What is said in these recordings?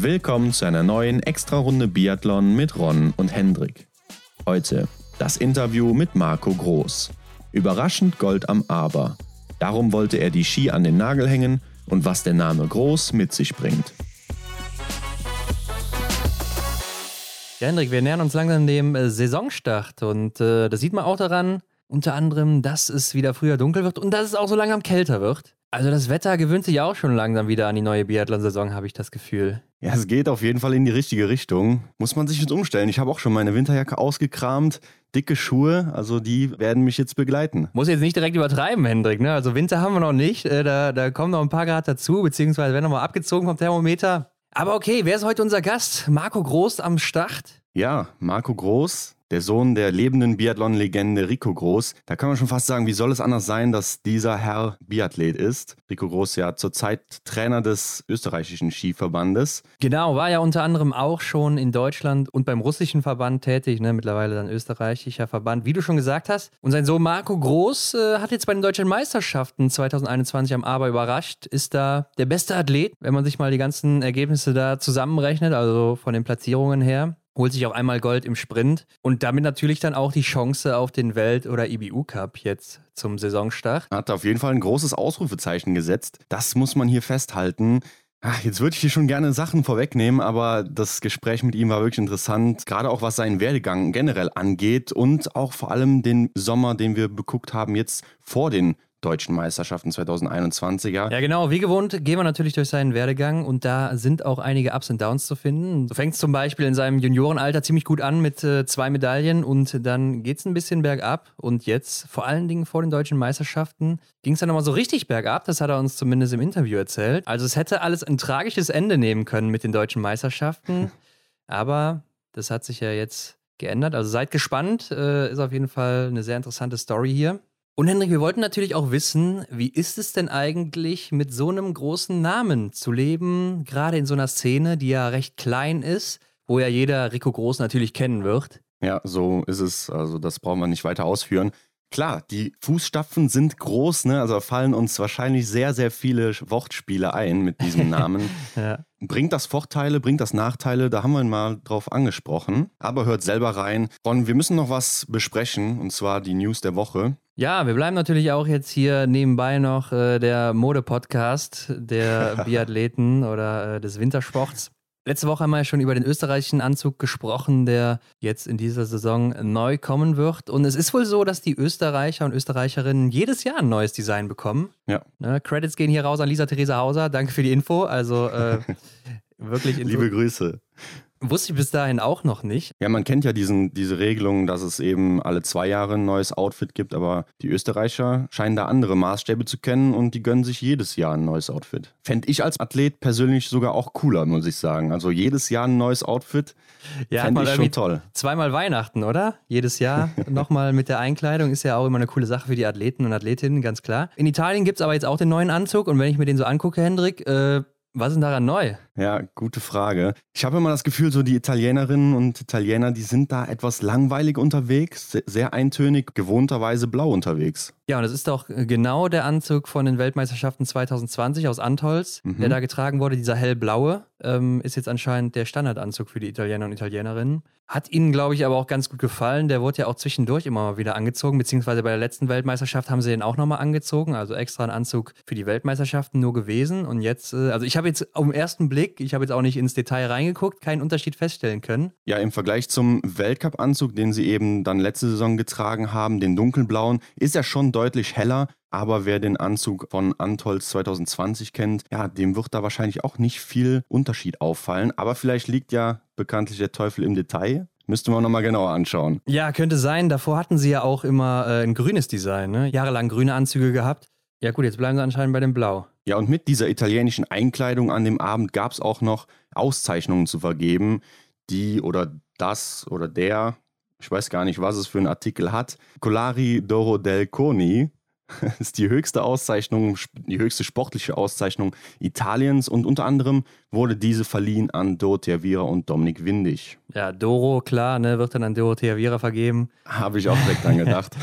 Willkommen zu einer neuen Extra-Runde Biathlon mit Ron und Hendrik. Heute das Interview mit Marco Groß. Überraschend Gold am Aber. Darum wollte er die Ski an den Nagel hängen und was der Name Groß mit sich bringt. Ja, Hendrik, wir nähern uns langsam dem äh, Saisonstart und äh, das sieht man auch daran, unter anderem, dass es wieder früher dunkel wird und dass es auch so langsam kälter wird. Also das Wetter gewöhnt sich auch schon langsam wieder an die neue Biathlon-Saison, habe ich das Gefühl. Ja, es geht auf jeden Fall in die richtige Richtung. Muss man sich jetzt umstellen. Ich habe auch schon meine Winterjacke ausgekramt, dicke Schuhe, also die werden mich jetzt begleiten. Muss jetzt nicht direkt übertreiben, Hendrik. Ne? Also Winter haben wir noch nicht, äh, da, da kommen noch ein paar Grad dazu, beziehungsweise werden nochmal abgezogen vom Thermometer. Aber okay, wer ist heute unser Gast? Marco Groß am Start. Ja, Marco Groß, der Sohn der lebenden Biathlon-Legende Rico Groß. Da kann man schon fast sagen, wie soll es anders sein, dass dieser Herr Biathlet ist? Rico Groß ja zurzeit Trainer des österreichischen Skiverbandes. Genau, war ja unter anderem auch schon in Deutschland und beim russischen Verband tätig, ne? mittlerweile dann österreichischer Verband, wie du schon gesagt hast. Und sein Sohn Marco Groß äh, hat jetzt bei den deutschen Meisterschaften 2021 am Aber überrascht, ist da der beste Athlet, wenn man sich mal die ganzen Ergebnisse da zusammenrechnet, also von den Platzierungen her holt sich auch einmal Gold im Sprint und damit natürlich dann auch die Chance auf den Welt- oder IBU Cup jetzt zum Saisonstart. Hat auf jeden Fall ein großes Ausrufezeichen gesetzt. Das muss man hier festhalten. Ach, jetzt würde ich hier schon gerne Sachen vorwegnehmen, aber das Gespräch mit ihm war wirklich interessant, gerade auch was seinen Werdegang generell angeht und auch vor allem den Sommer, den wir beguckt haben, jetzt vor den deutschen Meisterschaften 2021er. Ja, genau. Wie gewohnt gehen wir natürlich durch seinen Werdegang und da sind auch einige Ups und Downs zu finden. Du fängst zum Beispiel in seinem Juniorenalter ziemlich gut an mit äh, zwei Medaillen und dann geht es ein bisschen bergab und jetzt, vor allen Dingen vor den deutschen Meisterschaften, ging es dann nochmal so richtig bergab. Das hat er uns zumindest im Interview erzählt. Also es hätte alles ein tragisches Ende nehmen können mit den deutschen Meisterschaften, aber das hat sich ja jetzt geändert. Also seid gespannt, äh, ist auf jeden Fall eine sehr interessante Story hier. Und Henrik, wir wollten natürlich auch wissen, wie ist es denn eigentlich, mit so einem großen Namen zu leben, gerade in so einer Szene, die ja recht klein ist, wo ja jeder Rico Groß natürlich kennen wird? Ja, so ist es. Also das brauchen wir nicht weiter ausführen. Klar, die Fußstapfen sind groß, ne? Also fallen uns wahrscheinlich sehr, sehr viele Wortspiele ein mit diesem Namen. ja. Bringt das Vorteile, bringt das Nachteile? Da haben wir mal drauf angesprochen. Aber hört selber rein. Ron, wir müssen noch was besprechen, und zwar die News der Woche. Ja, wir bleiben natürlich auch jetzt hier nebenbei noch äh, der Mode-Podcast der Biathleten oder äh, des Wintersports. Letzte Woche haben wir ja schon über den österreichischen Anzug gesprochen, der jetzt in dieser Saison neu kommen wird. Und es ist wohl so, dass die Österreicher und Österreicherinnen jedes Jahr ein neues Design bekommen. Ja. Ne, Credits gehen hier raus an Lisa Theresa Hauser. Danke für die Info. Also äh, wirklich. Info Liebe Grüße. Wusste ich bis dahin auch noch nicht. Ja, man kennt ja diesen, diese Regelung, dass es eben alle zwei Jahre ein neues Outfit gibt, aber die Österreicher scheinen da andere Maßstäbe zu kennen und die gönnen sich jedes Jahr ein neues Outfit. Fände ich als Athlet persönlich sogar auch cooler, muss ich sagen. Also jedes Jahr ein neues Outfit ja, fände ich schon toll. Zweimal Weihnachten, oder? Jedes Jahr nochmal mit der Einkleidung ist ja auch immer eine coole Sache für die Athleten und Athletinnen, ganz klar. In Italien gibt es aber jetzt auch den neuen Anzug und wenn ich mir den so angucke, Hendrik, äh, was ist denn daran neu? Ja, gute Frage. Ich habe immer das Gefühl, so die Italienerinnen und Italiener, die sind da etwas langweilig unterwegs, sehr eintönig, gewohnterweise blau unterwegs. Ja, und das ist doch genau der Anzug von den Weltmeisterschaften 2020 aus Antolz, mhm. der da getragen wurde, dieser hellblaue, ähm, ist jetzt anscheinend der Standardanzug für die Italiener und Italienerinnen. Hat ihnen, glaube ich, aber auch ganz gut gefallen. Der wurde ja auch zwischendurch immer mal wieder angezogen, beziehungsweise bei der letzten Weltmeisterschaft haben sie den auch nochmal angezogen, also extra ein Anzug für die Weltmeisterschaften nur gewesen. Und jetzt, äh, also ich habe jetzt auf den ersten Blick, ich habe jetzt auch nicht ins Detail reingeguckt, keinen Unterschied feststellen können. Ja, im Vergleich zum Weltcup-Anzug, den sie eben dann letzte Saison getragen haben, den dunkelblauen, ist er schon deutlich heller. Aber wer den Anzug von Antolz 2020 kennt, ja, dem wird da wahrscheinlich auch nicht viel Unterschied auffallen. Aber vielleicht liegt ja bekanntlich der Teufel im Detail. Müsste man nochmal genauer anschauen. Ja, könnte sein. Davor hatten sie ja auch immer äh, ein grünes Design, ne? Jahrelang grüne Anzüge gehabt. Ja, gut, jetzt bleiben sie anscheinend bei dem Blau. Ja, und mit dieser italienischen Einkleidung an dem Abend gab es auch noch Auszeichnungen zu vergeben. Die oder das oder der, ich weiß gar nicht, was es für einen Artikel hat. Colari d'Oro del Coni ist die höchste Auszeichnung, die höchste sportliche Auszeichnung Italiens und unter anderem wurde diese verliehen an Dorothea Viera und Dominik Windig. Ja, Doro, klar, ne, wird dann an Dorothea Viera vergeben. Habe ich auch direkt dran gedacht.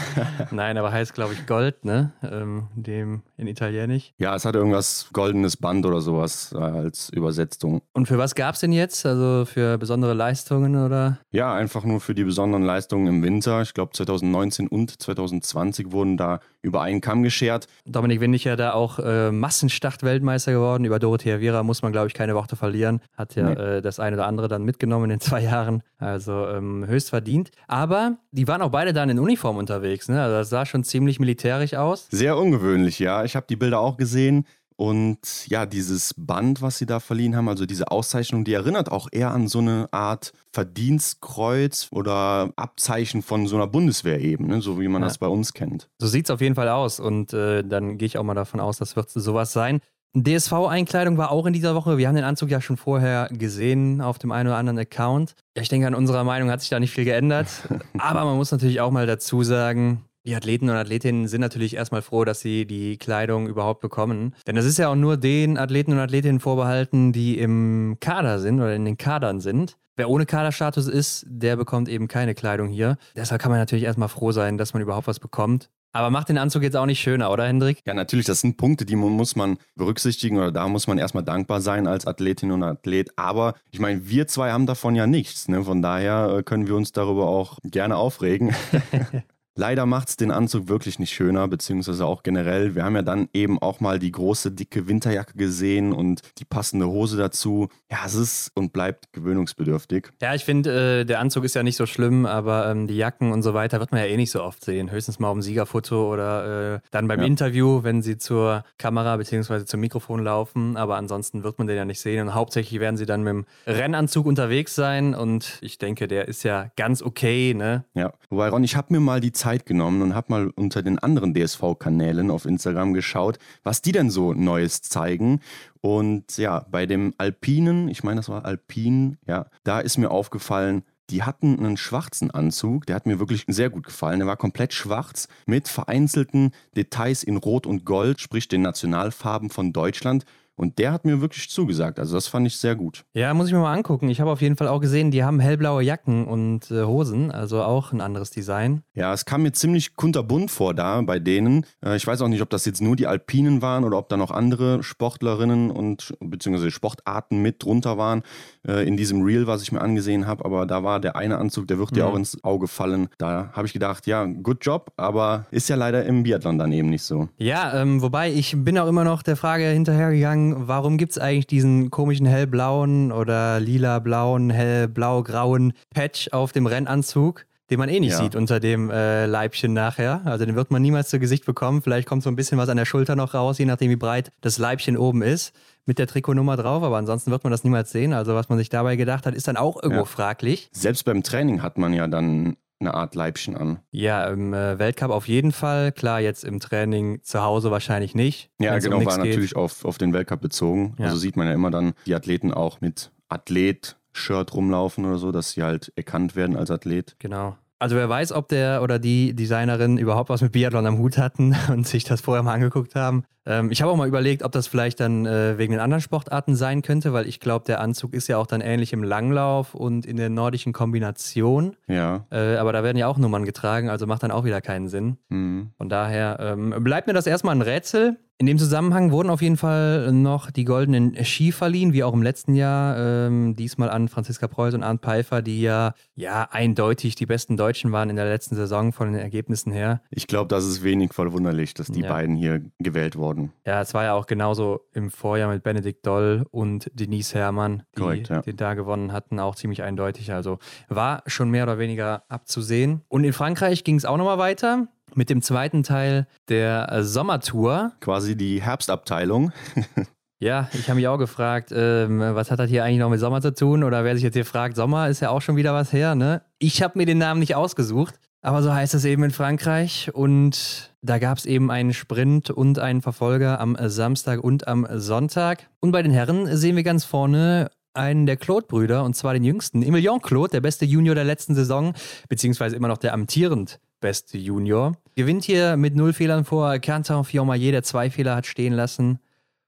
Nein, aber heißt, glaube ich, Gold, ne? Ähm, dem in Italienisch. Ja, es hat irgendwas goldenes Band oder sowas äh, als Übersetzung. Und für was gab es denn jetzt? Also für besondere Leistungen oder? Ja, einfach nur für die besonderen Leistungen im Winter. Ich glaube 2019 und 2020 wurden da über einen Kamm geschert. Dominik Windig ja da auch äh, Massenstart-Weltmeister geworden. Über Dorothea Viera muss man, glaube ich, keine Worte verlieren. Hat ja nee. äh, das eine oder andere dann mitgenommen in den zwei Jahren. Also ähm, höchst verdient. Aber die waren auch beide dann in Uniform unterwegs. Ne? Also das sah schon ziemlich militärisch aus. Sehr ungewöhnlich, ja. Ich habe die Bilder auch gesehen. Und ja, dieses Band, was sie da verliehen haben, also diese Auszeichnung, die erinnert auch eher an so eine Art Verdienstkreuz oder Abzeichen von so einer Bundeswehr eben, ne? so wie man ja. das bei uns kennt. So sieht es auf jeden Fall aus und äh, dann gehe ich auch mal davon aus, das wird sowas sein. DSV-Einkleidung war auch in dieser Woche. Wir haben den Anzug ja schon vorher gesehen auf dem einen oder anderen Account. Ja, ich denke, an unserer Meinung hat sich da nicht viel geändert. Aber man muss natürlich auch mal dazu sagen, die Athleten und Athletinnen sind natürlich erstmal froh, dass sie die Kleidung überhaupt bekommen. Denn das ist ja auch nur den Athleten und Athletinnen vorbehalten, die im Kader sind oder in den Kadern sind. Wer ohne Kaderstatus ist, der bekommt eben keine Kleidung hier. Deshalb kann man natürlich erstmal froh sein, dass man überhaupt was bekommt. Aber macht den Anzug jetzt auch nicht schöner, oder Hendrik? Ja, natürlich, das sind Punkte, die muss man berücksichtigen oder da muss man erstmal dankbar sein als Athletin und Athlet. Aber ich meine, wir zwei haben davon ja nichts. Ne? Von daher äh, können wir uns darüber auch gerne aufregen. Leider macht es den Anzug wirklich nicht schöner, beziehungsweise auch generell. Wir haben ja dann eben auch mal die große, dicke Winterjacke gesehen und die passende Hose dazu. Ja, es ist und bleibt gewöhnungsbedürftig. Ja, ich finde, äh, der Anzug ist ja nicht so schlimm, aber ähm, die Jacken und so weiter wird man ja eh nicht so oft sehen. Höchstens mal auf dem Siegerfoto oder äh, dann beim ja. Interview, wenn sie zur Kamera beziehungsweise zum Mikrofon laufen. Aber ansonsten wird man den ja nicht sehen. Und hauptsächlich werden sie dann mit dem Rennanzug unterwegs sein. Und ich denke, der ist ja ganz okay, ne? Ja, wobei Ron, ich habe mir mal die Zeit Zeit genommen und habe mal unter den anderen DSV-Kanälen auf Instagram geschaut, was die denn so Neues zeigen. Und ja, bei dem Alpinen, ich meine, das war Alpin, ja, da ist mir aufgefallen, die hatten einen schwarzen Anzug, der hat mir wirklich sehr gut gefallen. Der war komplett schwarz mit vereinzelten Details in Rot und Gold, sprich den Nationalfarben von Deutschland. Und der hat mir wirklich zugesagt. Also das fand ich sehr gut. Ja, muss ich mir mal angucken. Ich habe auf jeden Fall auch gesehen, die haben hellblaue Jacken und äh, Hosen, also auch ein anderes Design. Ja, es kam mir ziemlich kunterbunt vor da bei denen. Äh, ich weiß auch nicht, ob das jetzt nur die Alpinen waren oder ob da noch andere Sportlerinnen und beziehungsweise Sportarten mit drunter waren äh, in diesem Reel, was ich mir angesehen habe. Aber da war der eine Anzug, der wird mhm. dir auch ins Auge fallen. Da habe ich gedacht, ja, good job, aber ist ja leider im Biathlon dann eben nicht so. Ja, ähm, wobei ich bin auch immer noch der Frage hinterhergegangen, warum gibt es eigentlich diesen komischen hellblauen oder lila-blauen, hellblau-grauen Patch auf dem Rennanzug? den man eh nicht ja. sieht unter dem äh, Leibchen nachher. Also den wird man niemals zu Gesicht bekommen. Vielleicht kommt so ein bisschen was an der Schulter noch raus, je nachdem wie breit das Leibchen oben ist, mit der Trikotnummer drauf. Aber ansonsten wird man das niemals sehen. Also was man sich dabei gedacht hat, ist dann auch irgendwo ja. fraglich. Selbst beim Training hat man ja dann eine Art Leibchen an. Ja, im äh, Weltcup auf jeden Fall. Klar, jetzt im Training zu Hause wahrscheinlich nicht. Ja, genau, um war geht. natürlich auf, auf den Weltcup bezogen. Ja. Also sieht man ja immer dann die Athleten auch mit Athlet-Shirt rumlaufen oder so, dass sie halt erkannt werden als Athlet. Genau. Also wer weiß, ob der oder die Designerin überhaupt was mit Biathlon am Hut hatten und sich das vorher mal angeguckt haben. Ähm, ich habe auch mal überlegt, ob das vielleicht dann äh, wegen den anderen Sportarten sein könnte, weil ich glaube, der Anzug ist ja auch dann ähnlich im Langlauf und in der nordischen Kombination. Ja. Äh, aber da werden ja auch Nummern getragen, also macht dann auch wieder keinen Sinn. Mhm. Von daher ähm, bleibt mir das erstmal ein Rätsel. In dem Zusammenhang wurden auf jeden Fall noch die goldenen Ski verliehen, wie auch im letzten Jahr. Ähm, diesmal an Franziska Preuß und Arndt Pfeiffer, die ja, ja eindeutig die besten Deutschen waren in der letzten Saison von den Ergebnissen her. Ich glaube, das ist wenig verwunderlich, dass die ja. beiden hier gewählt wurden. Ja, es war ja auch genauso im Vorjahr mit Benedikt Doll und Denise Herrmann, die Korrekt, ja. den da gewonnen hatten, auch ziemlich eindeutig. Also war schon mehr oder weniger abzusehen. Und in Frankreich ging es auch nochmal weiter mit dem zweiten Teil der äh, Sommertour. Quasi die Herbstabteilung. Ja, ich habe mich auch gefragt, ähm, was hat das hier eigentlich noch mit Sommer zu tun? Oder wer sich jetzt hier fragt, Sommer ist ja auch schon wieder was her, ne? Ich habe mir den Namen nicht ausgesucht, aber so heißt es eben in Frankreich. Und da gab es eben einen Sprint und einen Verfolger am Samstag und am Sonntag. Und bei den Herren sehen wir ganz vorne einen der Claude-Brüder, und zwar den jüngsten, Emilien Claude, der beste Junior der letzten Saison, beziehungsweise immer noch der amtierend beste Junior. Gewinnt hier mit null Fehlern vor Quentin Fiormaillet, der zwei Fehler hat stehen lassen.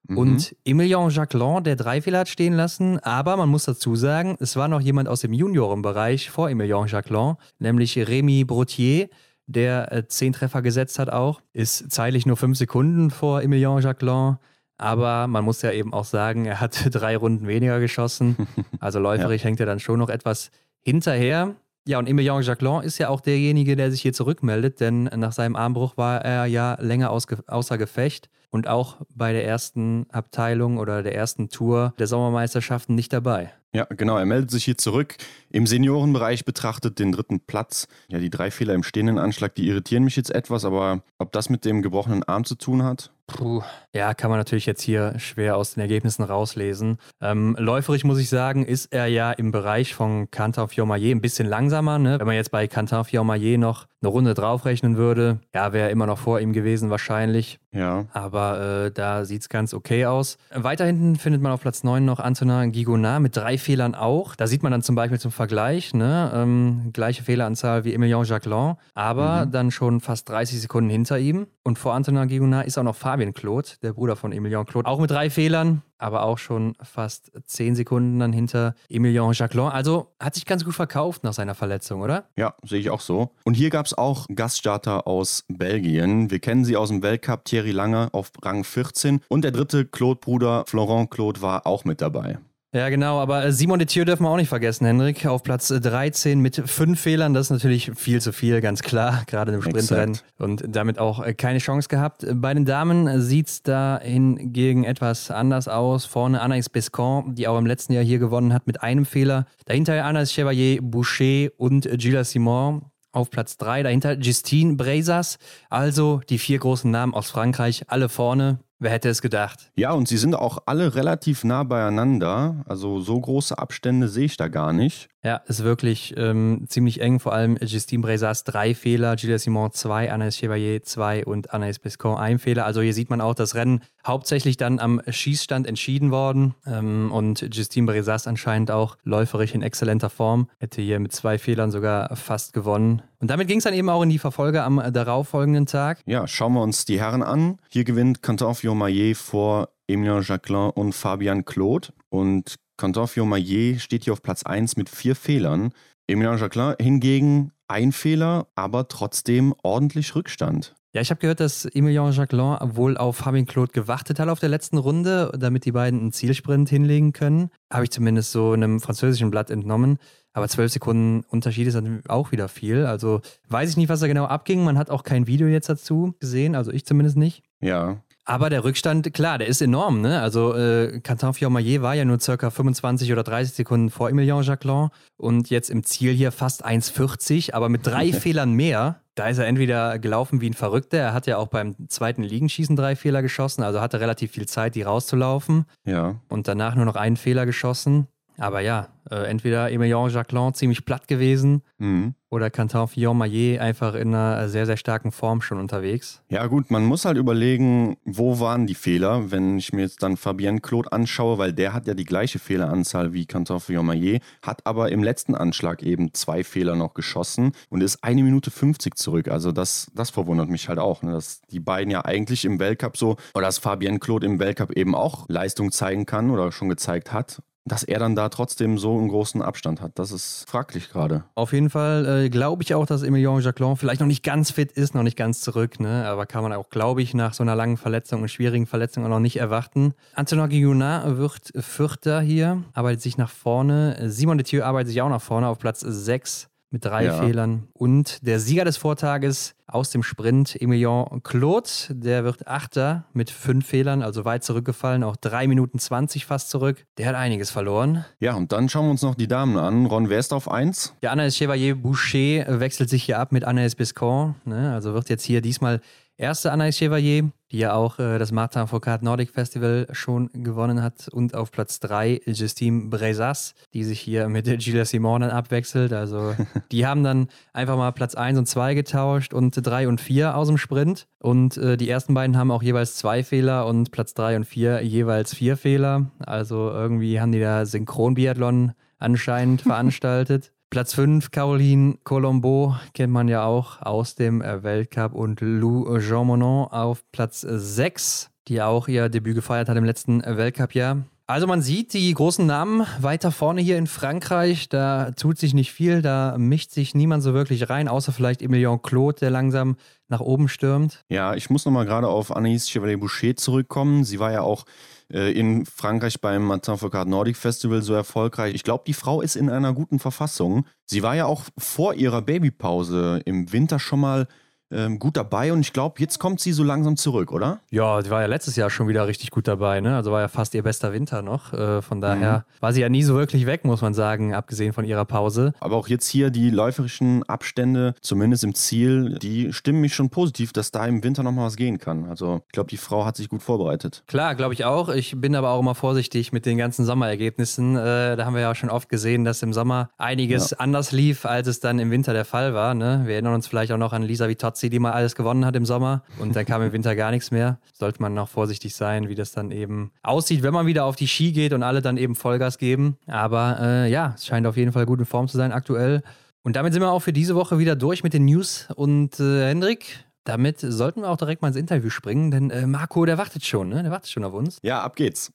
Mhm. Und Emilien Jacquelin, der drei Fehler hat stehen lassen. Aber man muss dazu sagen, es war noch jemand aus dem Juniorenbereich vor Emilien Jacquelin, nämlich Rémi Brotier, der äh, zehn Treffer gesetzt hat auch. Ist zeitlich nur fünf Sekunden vor Emilien Jacquelin. Aber man muss ja eben auch sagen, er hat drei Runden weniger geschossen. Also läuferig ja. hängt er dann schon noch etwas hinterher. Ja, und Emilien Jacquelin ist ja auch derjenige, der sich hier zurückmeldet, denn nach seinem Armbruch war er ja länger außer Gefecht und auch bei der ersten Abteilung oder der ersten Tour der Sommermeisterschaften nicht dabei. Ja, genau. Er meldet sich hier zurück. Im Seniorenbereich betrachtet den dritten Platz. Ja, die drei Fehler im stehenden Anschlag, die irritieren mich jetzt etwas, aber ob das mit dem gebrochenen Arm zu tun hat? Puh, ja, kann man natürlich jetzt hier schwer aus den Ergebnissen rauslesen. Ähm, läuferig muss ich sagen, ist er ja im Bereich von Cantar Fiormaillet ein bisschen langsamer. Ne? Wenn man jetzt bei Cantar Fiormaillet noch eine Runde draufrechnen würde, ja, wäre er immer noch vor ihm gewesen wahrscheinlich. Ja. Aber äh, da sieht es ganz okay aus. Weiter hinten findet man auf Platz 9 noch Antonin Gigonard mit drei Fehlern auch. Da sieht man dann zum Beispiel zum Vergleich, ne, ähm, gleiche Fehleranzahl wie Emilien Jacquelin, aber mhm. dann schon fast 30 Sekunden hinter ihm. Und vor Antonin Gigonard ist auch noch Fabien Claude, der Bruder von Emilien Claude, auch mit drei Fehlern aber auch schon fast zehn Sekunden dann hinter Emilien Jacquelin. Also hat sich ganz gut verkauft nach seiner Verletzung, oder? Ja, sehe ich auch so. Und hier gab es auch Gaststarter aus Belgien. Wir kennen sie aus dem Weltcup, Thierry Lange auf Rang 14. Und der dritte Claude-Bruder Florent Claude war auch mit dabei. Ja, genau, aber äh, Simon Detieu dürfen wir auch nicht vergessen, Henrik. Auf Platz 13 mit fünf Fehlern, das ist natürlich viel zu viel, ganz klar, gerade im Sprintrennen. Und damit auch äh, keine Chance gehabt. Bei den Damen sieht es da hingegen etwas anders aus. Vorne Anaïs Bescon, die auch im letzten Jahr hier gewonnen hat, mit einem Fehler. Dahinter Anaïs Chevalier, Boucher und Gilles Simon auf Platz 3. Dahinter Justine Brezas. Also die vier großen Namen aus Frankreich, alle vorne. Wer hätte es gedacht? Ja, und sie sind auch alle relativ nah beieinander. Also so große Abstände sehe ich da gar nicht. Ja, ist wirklich ähm, ziemlich eng. Vor allem Justine Brezas drei Fehler, Gilles Simon zwei, Anaïs Chevalier zwei und Anaïs Pescon ein Fehler. Also hier sieht man auch das Rennen hauptsächlich dann am Schießstand entschieden worden. Ähm, und Justine Brezas anscheinend auch läuferisch in exzellenter Form. Hätte hier mit zwei Fehlern sogar fast gewonnen. Und damit ging es dann eben auch in die Verfolge am darauffolgenden Tag. Ja, schauen wir uns die Herren an. Hier gewinnt Quentin Fiormaillet vor Emilien Jacquelin und Fabian Claude. Und Quentin Fiormaillet steht hier auf Platz 1 mit vier Fehlern. Emilien Jacquelin hingegen ein Fehler, aber trotzdem ordentlich Rückstand. Ja, ich habe gehört, dass Emilien Jacquelin wohl auf Fabian Claude gewartet hat auf der letzten Runde, damit die beiden einen Zielsprint hinlegen können. Habe ich zumindest so in einem französischen Blatt entnommen. Aber zwölf Sekunden Unterschied ist dann auch wieder viel. Also weiß ich nicht, was da genau abging. Man hat auch kein Video jetzt dazu gesehen, also ich zumindest nicht. Ja. Aber der Rückstand, klar, der ist enorm. Ne? Also äh, Quentin Fiormaillet war ja nur circa 25 oder 30 Sekunden vor Emilien Jacquelin und jetzt im Ziel hier fast 1,40, aber mit drei Fehlern mehr. Da ist er entweder gelaufen wie ein Verrückter. Er hat ja auch beim zweiten Liegenschießen drei Fehler geschossen, also hatte relativ viel Zeit, die rauszulaufen. Ja. Und danach nur noch einen Fehler geschossen. Aber ja, äh, entweder Emilien Jacquelin ziemlich platt gewesen mhm. oder Quentin Fillon-Maillet einfach in einer sehr, sehr starken Form schon unterwegs. Ja gut, man muss halt überlegen, wo waren die Fehler, wenn ich mir jetzt dann Fabienne Claude anschaue, weil der hat ja die gleiche Fehleranzahl wie Quentin Fillon-Maillet, hat aber im letzten Anschlag eben zwei Fehler noch geschossen und ist eine Minute 50 zurück. Also das, das verwundert mich halt auch, ne? dass die beiden ja eigentlich im Weltcup so, oder dass Fabienne Claude im Weltcup eben auch Leistung zeigen kann oder schon gezeigt hat dass er dann da trotzdem so einen großen Abstand hat. Das ist fraglich gerade. Auf jeden Fall äh, glaube ich auch, dass Emilien Jacquelin vielleicht noch nicht ganz fit ist, noch nicht ganz zurück, ne? aber kann man auch, glaube ich, nach so einer langen Verletzung und schwierigen Verletzung auch noch nicht erwarten. Antonin Guillonat wird Vierter hier, arbeitet sich nach vorne. Simon Detieu arbeitet sich auch nach vorne auf Platz 6 mit drei ja. Fehlern. Und der Sieger des Vortages aus dem Sprint, Emilien Claude, der wird Achter mit fünf Fehlern, also weit zurückgefallen, auch drei Minuten 20 fast zurück. Der hat einiges verloren. Ja, und dann schauen wir uns noch die Damen an. Ron, wer ist auf 1? Ja, Anaïs Chevalier Boucher wechselt sich hier ab mit Anaïs Biscon. Ne? Also wird jetzt hier diesmal erste Anaïs Chevalier, die ja auch äh, das Martin Foucault Nordic Festival schon gewonnen hat. Und auf Platz 3 Justine Brezas, die sich hier mit Gilles Simon dann abwechselt. Also die haben dann einfach mal Platz 1 und 2 getauscht und 3 und 4 aus dem Sprint. Und äh, die ersten beiden haben auch jeweils zwei Fehler und Platz 3 und 4 jeweils vier Fehler. Also irgendwie haben die da Synchron-Biathlon anscheinend veranstaltet. Platz 5, Caroline Colombo, kennt man ja auch aus dem äh, Weltcup. Und Lou Jean Monod auf Platz 6, die auch ihr Debüt gefeiert hat im letzten Weltcup-Jahr. Also man sieht die großen Namen weiter vorne hier in Frankreich. Da tut sich nicht viel, da mischt sich niemand so wirklich rein, außer vielleicht Emilien Claude, der langsam nach oben stürmt. Ja, ich muss nochmal gerade auf Anaïs Chevalier-Boucher zurückkommen. Sie war ja auch in Frankreich beim Martin Foucault Nordic Festival so erfolgreich. Ich glaube, die Frau ist in einer guten Verfassung. Sie war ja auch vor ihrer Babypause im Winter schon mal ähm, gut dabei und ich glaube, jetzt kommt sie so langsam zurück, oder? Ja, sie war ja letztes Jahr schon wieder richtig gut dabei, ne? Also war ja fast ihr bester Winter noch. Äh, von daher mhm. war sie ja nie so wirklich weg, muss man sagen, abgesehen von ihrer Pause. Aber auch jetzt hier die läuferischen Abstände, zumindest im Ziel, die stimmen mich schon positiv, dass da im Winter nochmal was gehen kann. Also ich glaube, die Frau hat sich gut vorbereitet. Klar, glaube ich auch. Ich bin aber auch immer vorsichtig mit den ganzen Sommerergebnissen. Äh, da haben wir ja schon oft gesehen, dass im Sommer einiges ja. anders lief, als es dann im Winter der Fall war. Ne? Wir erinnern uns vielleicht auch noch an Lisa Vitozzi Fazzi, die mal alles gewonnen hat im Sommer und dann kam im Winter gar nichts mehr. Sollte man noch vorsichtig sein, wie das dann eben aussieht, wenn man wieder auf die Ski geht und alle dann eben Vollgas geben. Aber äh, ja, es scheint auf jeden Fall gut in Form zu sein aktuell. Und damit sind wir auch für diese Woche wieder durch mit den News. Und äh, Hendrik, damit sollten wir auch direkt mal ins Interview springen, denn äh, Marco, der wartet schon, ne? Der wartet schon auf uns. Ja, ab geht's.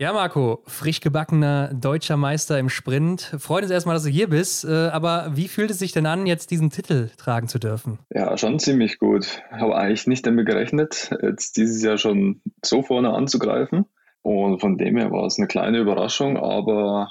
Ja, Marco, frisch gebackener deutscher Meister im Sprint. Freut uns erstmal, dass du hier bist. Äh, aber wie fühlt es sich denn an, jetzt diesen Titel tragen zu dürfen? Ja, schon ziemlich gut. Habe eigentlich nicht damit gerechnet, jetzt dieses Jahr schon so vorne anzugreifen. Und von dem her war es eine kleine Überraschung, aber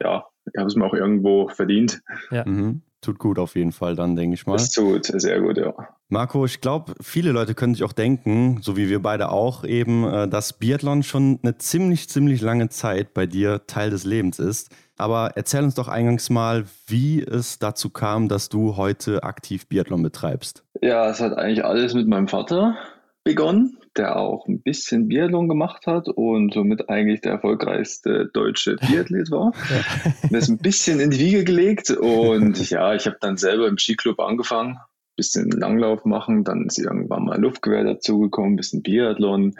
ja, ich habe es mir auch irgendwo verdient. Ja. Mhm. Tut gut auf jeden Fall dann, denke ich mal. Es tut sehr gut, ja. Marco, ich glaube, viele Leute können sich auch denken, so wie wir beide auch, eben, äh, dass Biathlon schon eine ziemlich, ziemlich lange Zeit bei dir Teil des Lebens ist. Aber erzähl uns doch eingangs mal, wie es dazu kam, dass du heute aktiv Biathlon betreibst. Ja, es hat eigentlich alles mit meinem Vater begonnen, der auch ein bisschen Biathlon gemacht hat und somit eigentlich der erfolgreichste deutsche Biathlet war. ja. Ist ein bisschen in die Wiege gelegt und ja, ich habe dann selber im Skiclub angefangen, bisschen Langlauf machen, dann ist irgendwann mal Luftgewehr dazugekommen, bisschen Biathlon.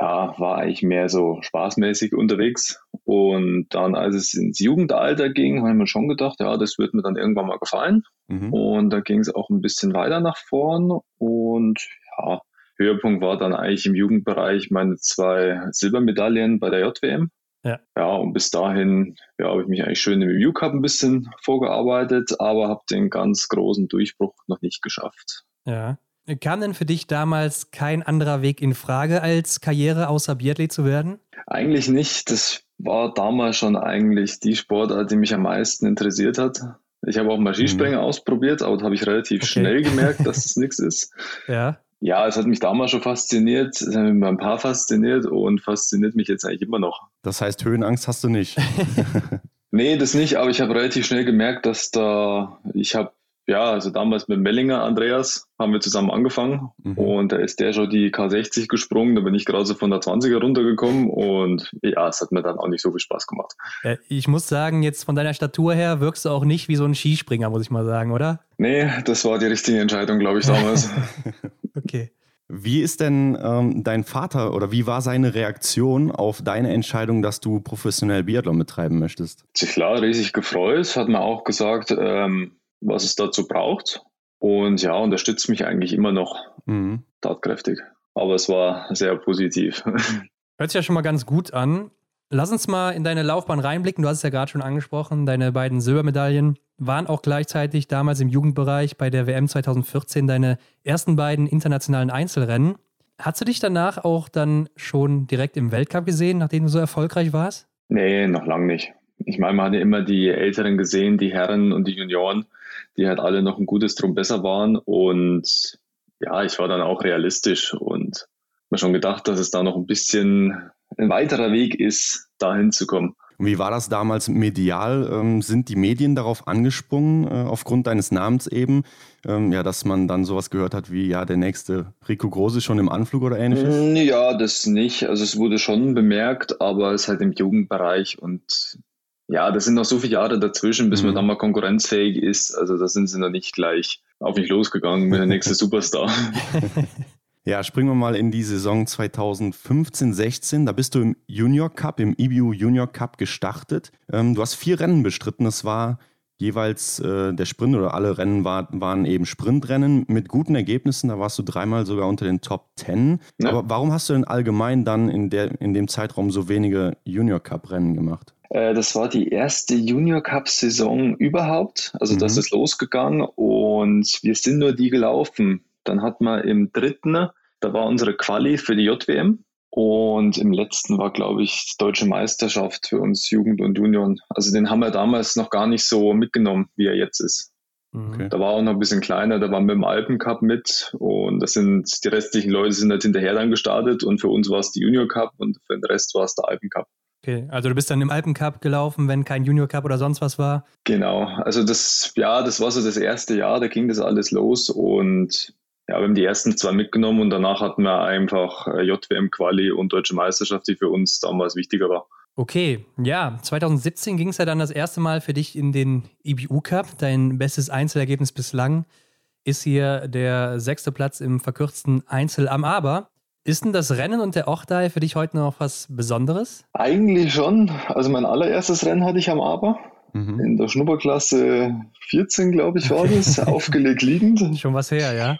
Ja, war eigentlich mehr so spaßmäßig unterwegs. Und dann, als es ins Jugendalter ging, haben wir schon gedacht, ja, das wird mir dann irgendwann mal gefallen. Mhm. Und da ging es auch ein bisschen weiter nach vorn. Und ja, Höhepunkt war dann eigentlich im Jugendbereich meine zwei Silbermedaillen bei der JWM. Ja. ja, und bis dahin ja, habe ich mich eigentlich schön im U-Cup ein bisschen vorgearbeitet, aber habe den ganz großen Durchbruch noch nicht geschafft. Ja. Kam denn für dich damals kein anderer Weg in Frage, als Karriere außer Biathlet zu werden? Eigentlich nicht. Das war damals schon eigentlich die Sportart, die mich am meisten interessiert hat. Ich habe auch mal Skispringen mhm. ausprobiert, aber da habe ich relativ okay. schnell gemerkt, dass es nichts ist. Ja. Ja, es hat mich damals schon fasziniert, es hat mich ein paar fasziniert und fasziniert mich jetzt eigentlich immer noch. Das heißt, Höhenangst hast du nicht? nee, das nicht, aber ich habe relativ schnell gemerkt, dass da, ich habe ja, also damals mit Mellinger Andreas haben wir zusammen angefangen mhm. und da ist der schon die K60 gesprungen, da bin ich gerade so von der 20er runtergekommen und ja, es hat mir dann auch nicht so viel Spaß gemacht. Ich muss sagen, jetzt von deiner Statur her wirkst du auch nicht wie so ein Skispringer, muss ich mal sagen, oder? Nee, das war die richtige Entscheidung, glaube ich, damals. okay. Wie ist denn ähm, dein Vater oder wie war seine Reaktion auf deine Entscheidung, dass du professionell Biathlon betreiben möchtest? Sich klar riesig gefreut, hat mir auch gesagt, ähm, was es dazu braucht. Und ja, unterstützt mich eigentlich immer noch mhm. tatkräftig. Aber es war sehr positiv. Hört sich ja schon mal ganz gut an. Lass uns mal in deine Laufbahn reinblicken. Du hast es ja gerade schon angesprochen. Deine beiden Silbermedaillen waren auch gleichzeitig damals im Jugendbereich bei der WM 2014 deine ersten beiden internationalen Einzelrennen. Hast du dich danach auch dann schon direkt im Weltcup gesehen, nachdem du so erfolgreich warst? Nee, noch lange nicht. Ich meine, man hat ja immer die Älteren gesehen, die Herren und die Junioren die halt alle noch ein gutes Drum besser waren. Und ja, ich war dann auch realistisch und mir schon gedacht, dass es da noch ein bisschen ein weiterer Weg ist, dahin zu kommen. Und wie war das damals medial? Ähm, sind die Medien darauf angesprungen, äh, aufgrund deines Namens eben, ähm, ja, dass man dann sowas gehört hat wie, ja, der nächste Rico Groß ist schon im Anflug oder ähnliches? Mm, ja, das nicht. Also es wurde schon bemerkt, aber es ist halt im Jugendbereich und ja, das sind noch so viele Jahre dazwischen, bis mhm. man dann mal konkurrenzfähig ist. Also da sind sie noch nicht gleich auf mich losgegangen mit der nächste Superstar. Ja, springen wir mal in die Saison 2015-16. Da bist du im Junior Cup, im EBU Junior Cup gestartet. Ähm, du hast vier Rennen bestritten. Das war jeweils äh, der Sprint oder alle Rennen war, waren eben Sprintrennen mit guten Ergebnissen. Da warst du dreimal sogar unter den Top Ten. Ja. Aber warum hast du denn allgemein dann in, der, in dem Zeitraum so wenige Junior Cup Rennen gemacht? Äh, das war die erste Junior Cup Saison überhaupt. Also mhm. das ist losgegangen und wir sind nur die gelaufen. Dann hat man im dritten, da war unsere Quali für die JWM. Und im letzten war, glaube ich, Deutsche Meisterschaft für uns Jugend und Union. Also den haben wir damals noch gar nicht so mitgenommen, wie er jetzt ist. Mhm. Okay. Da war auch noch ein bisschen kleiner, da waren wir im Alpencup mit und das sind die restlichen Leute sind halt hinterher dann gestartet und für uns war es die Junior Cup und für den Rest war es der Alpencup. Okay, also du bist dann im Alpencup gelaufen, wenn kein Junior Cup oder sonst was war? Genau, also das, ja, das war so das erste Jahr, da ging das alles los und ja, wir haben die ersten zwei mitgenommen und danach hatten wir einfach äh, JWM-Quali und Deutsche Meisterschaft, die für uns damals wichtiger war. Okay, ja, 2017 ging es ja dann das erste Mal für dich in den IBU Cup. Dein bestes Einzelergebnis bislang ist hier der sechste Platz im verkürzten Einzel am Aber. Ist denn das Rennen und der Ochdai für dich heute noch was Besonderes? Eigentlich schon. Also mein allererstes Rennen hatte ich am Aber. Mhm. In der Schnupperklasse 14, glaube ich, war das, aufgelegt liegend. Schon was her, ja?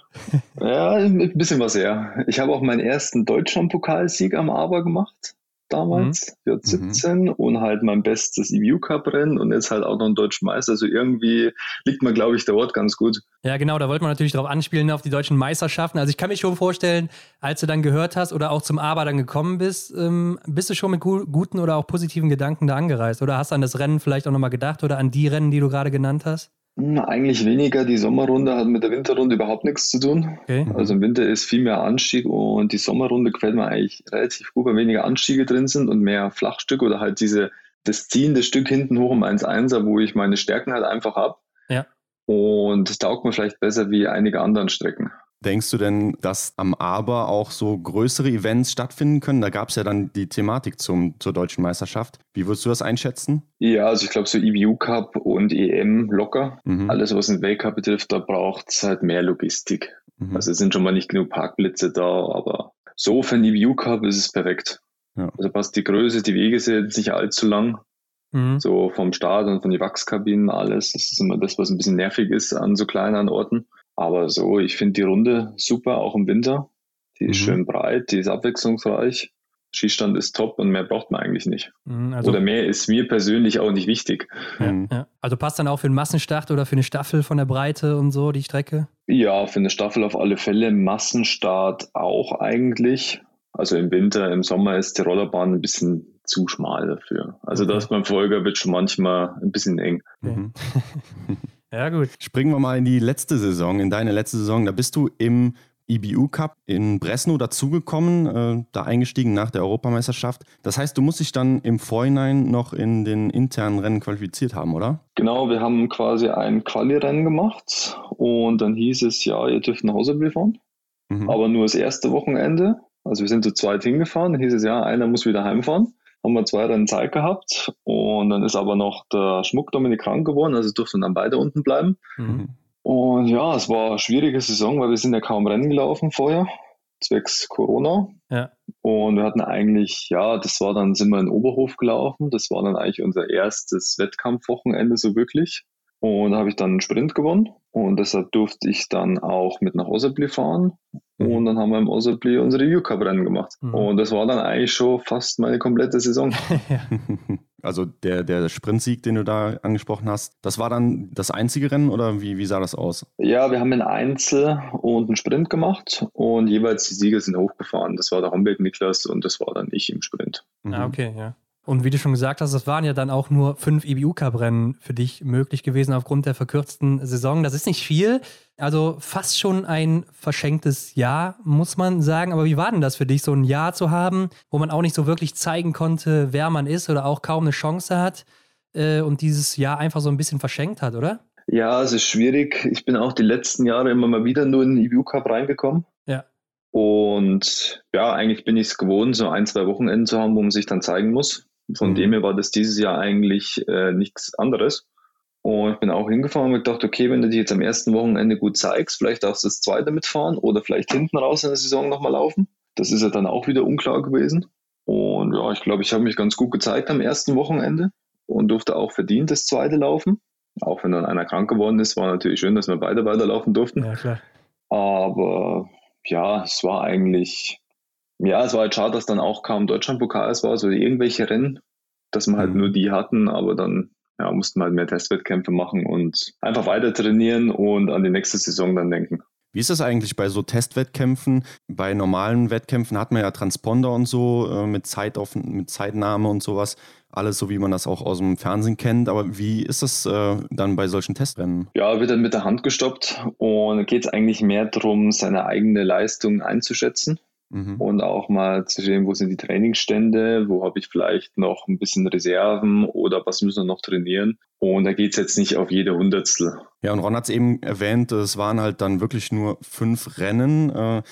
ja, ein bisschen was her. Ich habe auch meinen ersten Deutschlandpokalsieg am Aber gemacht damals, mhm. 17 mhm. und halt mein bestes EBU Cup Rennen und jetzt halt auch noch ein deutschen Meister. Also irgendwie liegt mir, glaube ich, der Ort ganz gut. Ja, genau, da wollte man natürlich darauf anspielen, auf die deutschen Meisterschaften. Also ich kann mich schon vorstellen, als du dann gehört hast oder auch zum Aber dann gekommen bist, ähm, bist du schon mit gu guten oder auch positiven Gedanken da angereist oder hast du an das Rennen vielleicht auch nochmal gedacht oder an die Rennen, die du gerade genannt hast? Eigentlich weniger. Die Sommerrunde hat mit der Winterrunde überhaupt nichts zu tun. Okay. Also im Winter ist viel mehr Anstieg und die Sommerrunde gefällt mir eigentlich relativ gut, weil weniger Anstiege drin sind und mehr Flachstücke oder halt diese, das ziehende Stück hinten hoch um 1,1er, wo ich meine Stärken halt einfach habe. Ja. Und das taugt mir vielleicht besser wie einige anderen Strecken. Denkst du denn, dass am Aber auch so größere Events stattfinden können? Da gab es ja dann die Thematik zum, zur deutschen Meisterschaft. Wie würdest du das einschätzen? Ja, also ich glaube so EBU Cup und EM locker. Mhm. Alles, was den Weltcup betrifft, da braucht es halt mehr Logistik. Mhm. Also es sind schon mal nicht genug Parkplätze da, aber so für den EBU Cup ist es perfekt. Ja. Also passt die Größe, die Wege sind nicht allzu lang. Mhm. So vom Start und von den Wachskabinen alles. Das ist immer das, was ein bisschen nervig ist an so kleinen Orten. Aber so, ich finde die Runde super, auch im Winter. Die ist mhm. schön breit, die ist abwechslungsreich. Schießstand ist top und mehr braucht man eigentlich nicht. Mhm, also, oder mehr ist mir persönlich auch nicht wichtig. Ja, mhm. ja. Also passt dann auch für einen Massenstart oder für eine Staffel von der Breite und so die Strecke? Ja, für eine Staffel auf alle Fälle. Massenstart auch eigentlich. Also im Winter, im Sommer ist die Rollerbahn ein bisschen zu schmal dafür. Also okay. das beim Folger wird schon manchmal ein bisschen eng. Mhm. Ja, gut. Springen wir mal in die letzte Saison, in deine letzte Saison. Da bist du im IBU Cup in Bresno dazugekommen, äh, da eingestiegen nach der Europameisterschaft. Das heißt, du musst dich dann im Vorhinein noch in den internen Rennen qualifiziert haben, oder? Genau, wir haben quasi ein Quali-Rennen gemacht und dann hieß es, ja, ihr dürft nach Hause fahren, mhm. aber nur das erste Wochenende. Also wir sind zu zweit hingefahren, dann hieß es, ja, einer muss wieder heimfahren haben wir zwei Rennen Zeit gehabt und dann ist aber noch der Schmuck Dominik krank geworden, also durften dann beide unten bleiben. Mhm. Und ja, es war eine schwierige Saison, weil wir sind ja kaum Rennen gelaufen vorher, zwecks Corona. Ja. Und wir hatten eigentlich, ja, das war dann, sind wir in Oberhof gelaufen, das war dann eigentlich unser erstes Wettkampfwochenende so wirklich. Und da habe ich dann einen Sprint gewonnen und deshalb durfte ich dann auch mit nach Osebli fahren. Mhm. Und dann haben wir im Osebli unsere U-Cup-Rennen gemacht. Mhm. Und das war dann eigentlich schon fast meine komplette Saison. also der, der Sprintsieg, den du da angesprochen hast, das war dann das einzige Rennen oder wie, wie sah das aus? Ja, wir haben ein Einzel und einen Sprint gemacht und jeweils die Sieger sind hochgefahren. Das war der Homberg Niklas und das war dann ich im Sprint. Ah, okay, ja. Und wie du schon gesagt hast, es waren ja dann auch nur fünf IBU-Cup-Rennen für dich möglich gewesen aufgrund der verkürzten Saison. Das ist nicht viel, also fast schon ein verschenktes Jahr, muss man sagen. Aber wie war denn das für dich, so ein Jahr zu haben, wo man auch nicht so wirklich zeigen konnte, wer man ist oder auch kaum eine Chance hat äh, und dieses Jahr einfach so ein bisschen verschenkt hat, oder? Ja, es ist schwierig. Ich bin auch die letzten Jahre immer mal wieder nur in den IBU-Cup reingekommen. Ja. Und ja, eigentlich bin ich es gewohnt, so ein, zwei Wochenenden zu haben, wo man sich dann zeigen muss. Von mhm. dem her war das dieses Jahr eigentlich äh, nichts anderes. Und ich bin auch hingefahren und gedacht, okay, wenn du dich jetzt am ersten Wochenende gut zeigst, vielleicht darfst du das zweite mitfahren oder vielleicht hinten raus in der Saison nochmal laufen. Das ist ja dann auch wieder unklar gewesen. Und ja, ich glaube, ich habe mich ganz gut gezeigt am ersten Wochenende und durfte auch verdient das zweite laufen. Auch wenn dann einer krank geworden ist, war natürlich schön, dass wir beide weiterlaufen durften. Ja, klar. Aber ja, es war eigentlich, ja, es war halt schade, dass dann auch kaum Deutschlandpokal es war, so irgendwelche Rennen, dass wir halt mhm. nur die hatten, aber dann ja, mussten wir halt mehr Testwettkämpfe machen und einfach weiter trainieren und an die nächste Saison dann denken. Wie ist das eigentlich bei so Testwettkämpfen? Bei normalen Wettkämpfen hat man ja Transponder und so äh, mit, Zeit auf, mit Zeitnahme und sowas. Alles so, wie man das auch aus dem Fernsehen kennt. Aber wie ist das äh, dann bei solchen Testrennen? Ja, wird dann mit der Hand gestoppt und geht es eigentlich mehr darum, seine eigene Leistung einzuschätzen. Mhm. Und auch mal zu sehen, wo sind die Trainingsstände, wo habe ich vielleicht noch ein bisschen Reserven oder was müssen wir noch trainieren. Und da geht es jetzt nicht auf jede Hundertstel. Ja, und Ron hat es eben erwähnt, es waren halt dann wirklich nur fünf Rennen. Äh,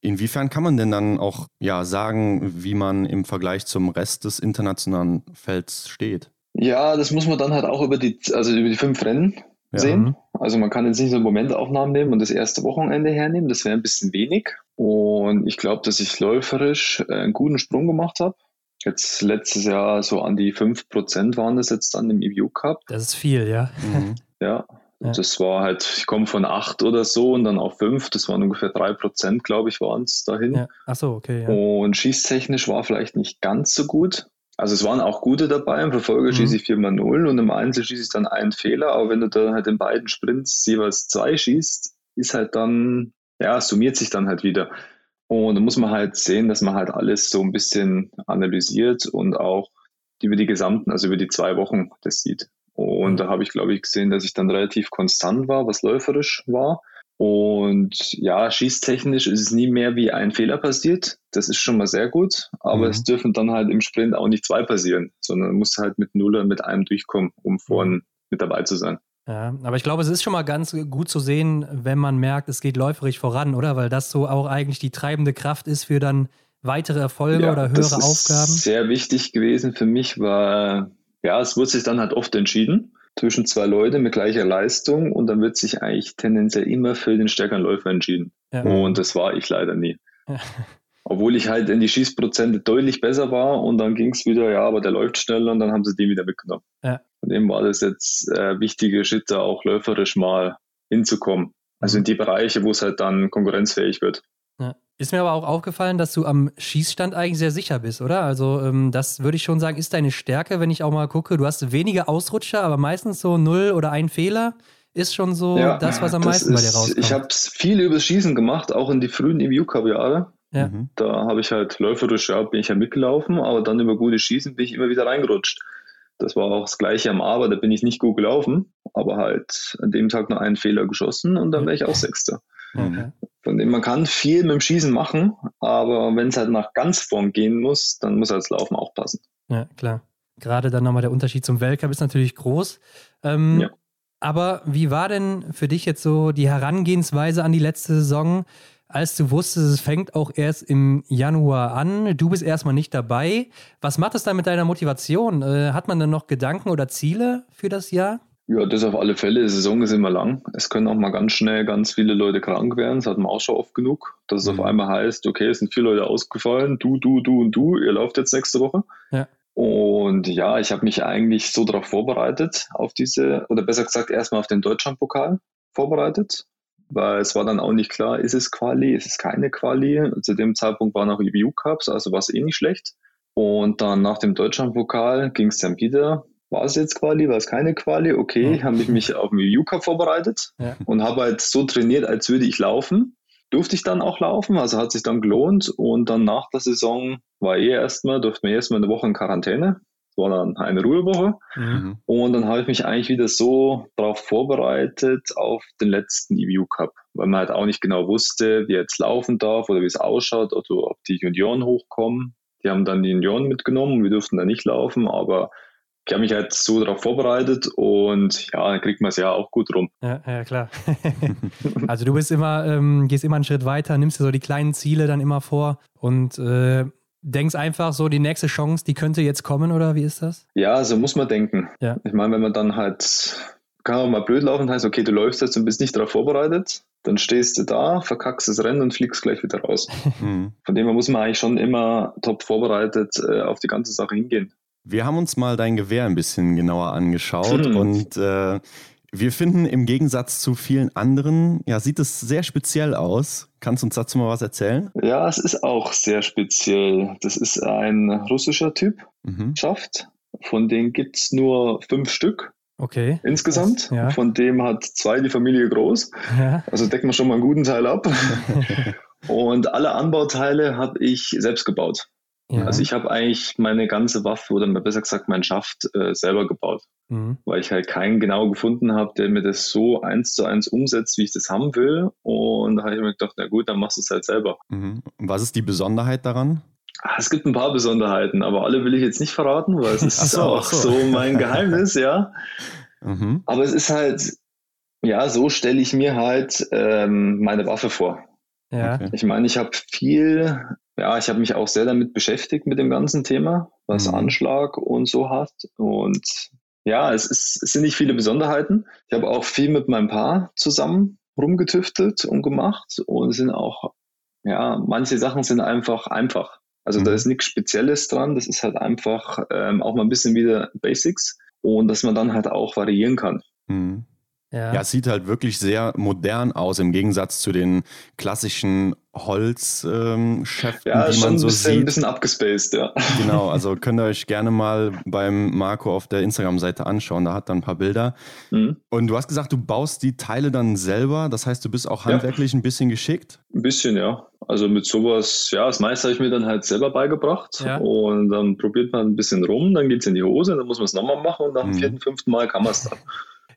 inwiefern kann man denn dann auch ja, sagen, wie man im Vergleich zum Rest des internationalen Felds steht? Ja, das muss man dann halt auch über die, also über die fünf Rennen ja. sehen. Also man kann jetzt nicht so Momentaufnahmen nehmen und das erste Wochenende hernehmen, das wäre ein bisschen wenig. Und ich glaube, dass ich läuferisch äh, einen guten Sprung gemacht habe. Jetzt letztes Jahr so an die 5% waren das jetzt dann im EVU Cup. Das ist viel, ja. Mhm. Ja, ja. Das war halt, ich komme von 8 oder so und dann auf 5, das waren ungefähr 3%, glaube ich, waren es dahin. Ja. Ach so, okay. Ja. Und schießtechnisch war vielleicht nicht ganz so gut. Also es waren auch gute dabei. Im Verfolger mhm. schieße ich 4 mal 0 und im Einzel schieße ich dann einen Fehler. Aber wenn du da halt in beiden Sprints jeweils zwei schießt, ist halt dann ja, summiert sich dann halt wieder. Und da muss man halt sehen, dass man halt alles so ein bisschen analysiert und auch über die gesamten, also über die zwei Wochen das sieht. Und da habe ich, glaube ich, gesehen, dass ich dann relativ konstant war, was läuferisch war. Und ja, schießtechnisch ist es nie mehr wie ein Fehler passiert. Das ist schon mal sehr gut. Aber mhm. es dürfen dann halt im Sprint auch nicht zwei passieren, sondern man muss halt mit Null und mit einem durchkommen, um vorne mit dabei zu sein. Ja, aber ich glaube, es ist schon mal ganz gut zu sehen, wenn man merkt, es geht läuferisch voran, oder? Weil das so auch eigentlich die treibende Kraft ist für dann weitere Erfolge ja, oder höhere das ist Aufgaben. Sehr wichtig gewesen für mich war, ja, es wurde sich dann halt oft entschieden zwischen zwei Leuten mit gleicher Leistung und dann wird sich eigentlich tendenziell immer für den stärkeren Läufer entschieden. Ja. Und das war ich leider nie. Ja. Obwohl ich halt in die Schießprozente deutlich besser war und dann ging es wieder, ja, aber der läuft schneller und dann haben sie den wieder mitgenommen. Ja. Von dem war das jetzt äh, wichtige Schritte, auch läuferisch mal hinzukommen. Also in die Bereiche, wo es halt dann konkurrenzfähig wird. Ist mir aber auch aufgefallen, dass du am Schießstand eigentlich sehr sicher bist, oder? Also ähm, das würde ich schon sagen, ist deine Stärke, wenn ich auch mal gucke. Du hast wenige Ausrutscher, aber meistens so null oder ein Fehler ist schon so ja, das, was am meisten ist, bei dir rauskommt. Ich habe viel übers Schießen gemacht, auch in die frühen EVU Cup Jahre. Ja. Mhm. Da habe ich halt läuferisch, ja, bin ich ja mitgelaufen, aber dann über gute Schießen bin ich immer wieder reingerutscht. Das war auch das gleiche am Aber, da bin ich nicht gut gelaufen, aber halt an dem Tag nur einen Fehler geschossen und dann wäre ich auch Sechster. Mhm. Von dem man kann viel mit dem Schießen machen, aber wenn es halt nach Ganzform gehen muss, dann muss halt das Laufen auch passen. Ja, klar. Gerade dann nochmal der Unterschied zum Weltcup ist natürlich groß. Ähm, ja. Aber wie war denn für dich jetzt so die Herangehensweise an die letzte Saison? als du wusstest, es fängt auch erst im Januar an. Du bist erstmal nicht dabei. Was macht es dann mit deiner Motivation? Äh, hat man dann noch Gedanken oder Ziele für das Jahr? Ja, das auf alle Fälle. Die Saison ist immer lang. Es können auch mal ganz schnell ganz viele Leute krank werden. Das hat man auch schon oft genug. Dass es mhm. auf einmal heißt, okay, es sind vier Leute ausgefallen. Du, du, du und du. Ihr lauft jetzt nächste Woche. Ja. Und ja, ich habe mich eigentlich so darauf vorbereitet, auf diese, oder besser gesagt, erstmal auf den Deutschlandpokal vorbereitet weil es war dann auch nicht klar, ist es Quali, ist es keine Quali. Zu dem Zeitpunkt waren auch EBU Cups, also war es eh nicht schlecht. Und dann nach dem Deutschlandpokal ging es dann wieder. War es jetzt Quali, war es keine Quali? Okay, ja. habe ich mich auf den EBU Cup vorbereitet ja. und habe halt so trainiert, als würde ich laufen. Durfte ich dann auch laufen, also hat sich dann gelohnt. Und dann nach der Saison war eh erstmal, durfte mir erstmal eine Woche in Quarantäne war dann eine Ruhewoche. Mhm. Und dann habe ich mich eigentlich wieder so darauf vorbereitet auf den letzten EVU Cup, weil man halt auch nicht genau wusste, wie er jetzt laufen darf oder wie es ausschaut oder ob die Junioren hochkommen. Die haben dann die Junioren mitgenommen, wir durften da nicht laufen, aber ich habe mich halt so darauf vorbereitet und ja, dann kriegt man es ja auch gut rum. Ja, ja klar. also du bist immer, ähm, gehst immer einen Schritt weiter, nimmst dir so die kleinen Ziele dann immer vor und äh, denkst einfach so, die nächste Chance, die könnte jetzt kommen oder wie ist das? Ja, so muss man denken. Ja. Ich meine, wenn man dann halt, kann auch mal blöd laufen, heißt, okay, du läufst jetzt und bist nicht darauf vorbereitet, dann stehst du da, verkackst das Rennen und fliegst gleich wieder raus. Mhm. Von dem her muss man eigentlich schon immer top vorbereitet äh, auf die ganze Sache hingehen. Wir haben uns mal dein Gewehr ein bisschen genauer angeschaut mhm. und äh, Wir finden im Gegensatz zu vielen anderen, ja, sieht es sehr speziell aus. Kannst du uns dazu mal was erzählen? Ja, es ist auch sehr speziell. Das ist ein russischer Typ, mhm. schafft. Von denen gibt es nur fünf Stück. Okay. Insgesamt. Das, ja. Von dem hat zwei die Familie groß. Ja. Also decken wir schon mal einen guten Teil ab. Und alle Anbauteile habe ich selbst gebaut. Ja. Also ich habe eigentlich meine ganze Waffe oder besser gesagt meinen Schaft äh, selber gebaut, mhm. weil ich halt keinen genau gefunden habe, der mir das so eins zu eins umsetzt, wie ich das haben will. Und da habe ich mir gedacht, na gut, dann machst du es halt selber. Mhm. Was ist die Besonderheit daran? Ah, es gibt ein paar Besonderheiten, aber alle will ich jetzt nicht verraten, weil es ist so, auch so. so. mein Geheimnis, ja. Mhm. Aber es ist halt, ja, so stelle ich mir halt ähm, meine Waffe vor. Ja. Okay. Ich meine, ich habe viel, ja, ich habe mich auch sehr damit beschäftigt mit dem ganzen Thema, was mhm. Anschlag und so hat. Und ja, es, ist, es sind nicht viele Besonderheiten. Ich habe auch viel mit meinem Paar zusammen rumgetüftelt und gemacht und es sind auch, ja, manche Sachen sind einfach einfach. Also mhm. da ist nichts Spezielles dran, das ist halt einfach ähm, auch mal ein bisschen wieder Basics und dass man dann halt auch variieren kann. Mhm. Ja. ja. es sieht halt wirklich sehr modern aus im Gegensatz zu den klassischen Holzschäften, ähm, ja, die man so ein bisschen, sieht. ein bisschen abgespaced, ja. Genau, also könnt ihr euch gerne mal beim Marco auf der Instagram-Seite anschauen, da hat er ein paar Bilder. Mhm. Und du hast gesagt, du baust die Teile dann selber, das heißt, du bist auch handwerklich ja. ein bisschen geschickt? Ein bisschen, ja. Also mit sowas, ja, das meiste habe ich mir dann halt selber beigebracht ja. und dann probiert man ein bisschen rum, dann geht es in die Hose, dann muss man es nochmal machen und nach dem mhm. vierten, fünften Mal kann man es dann.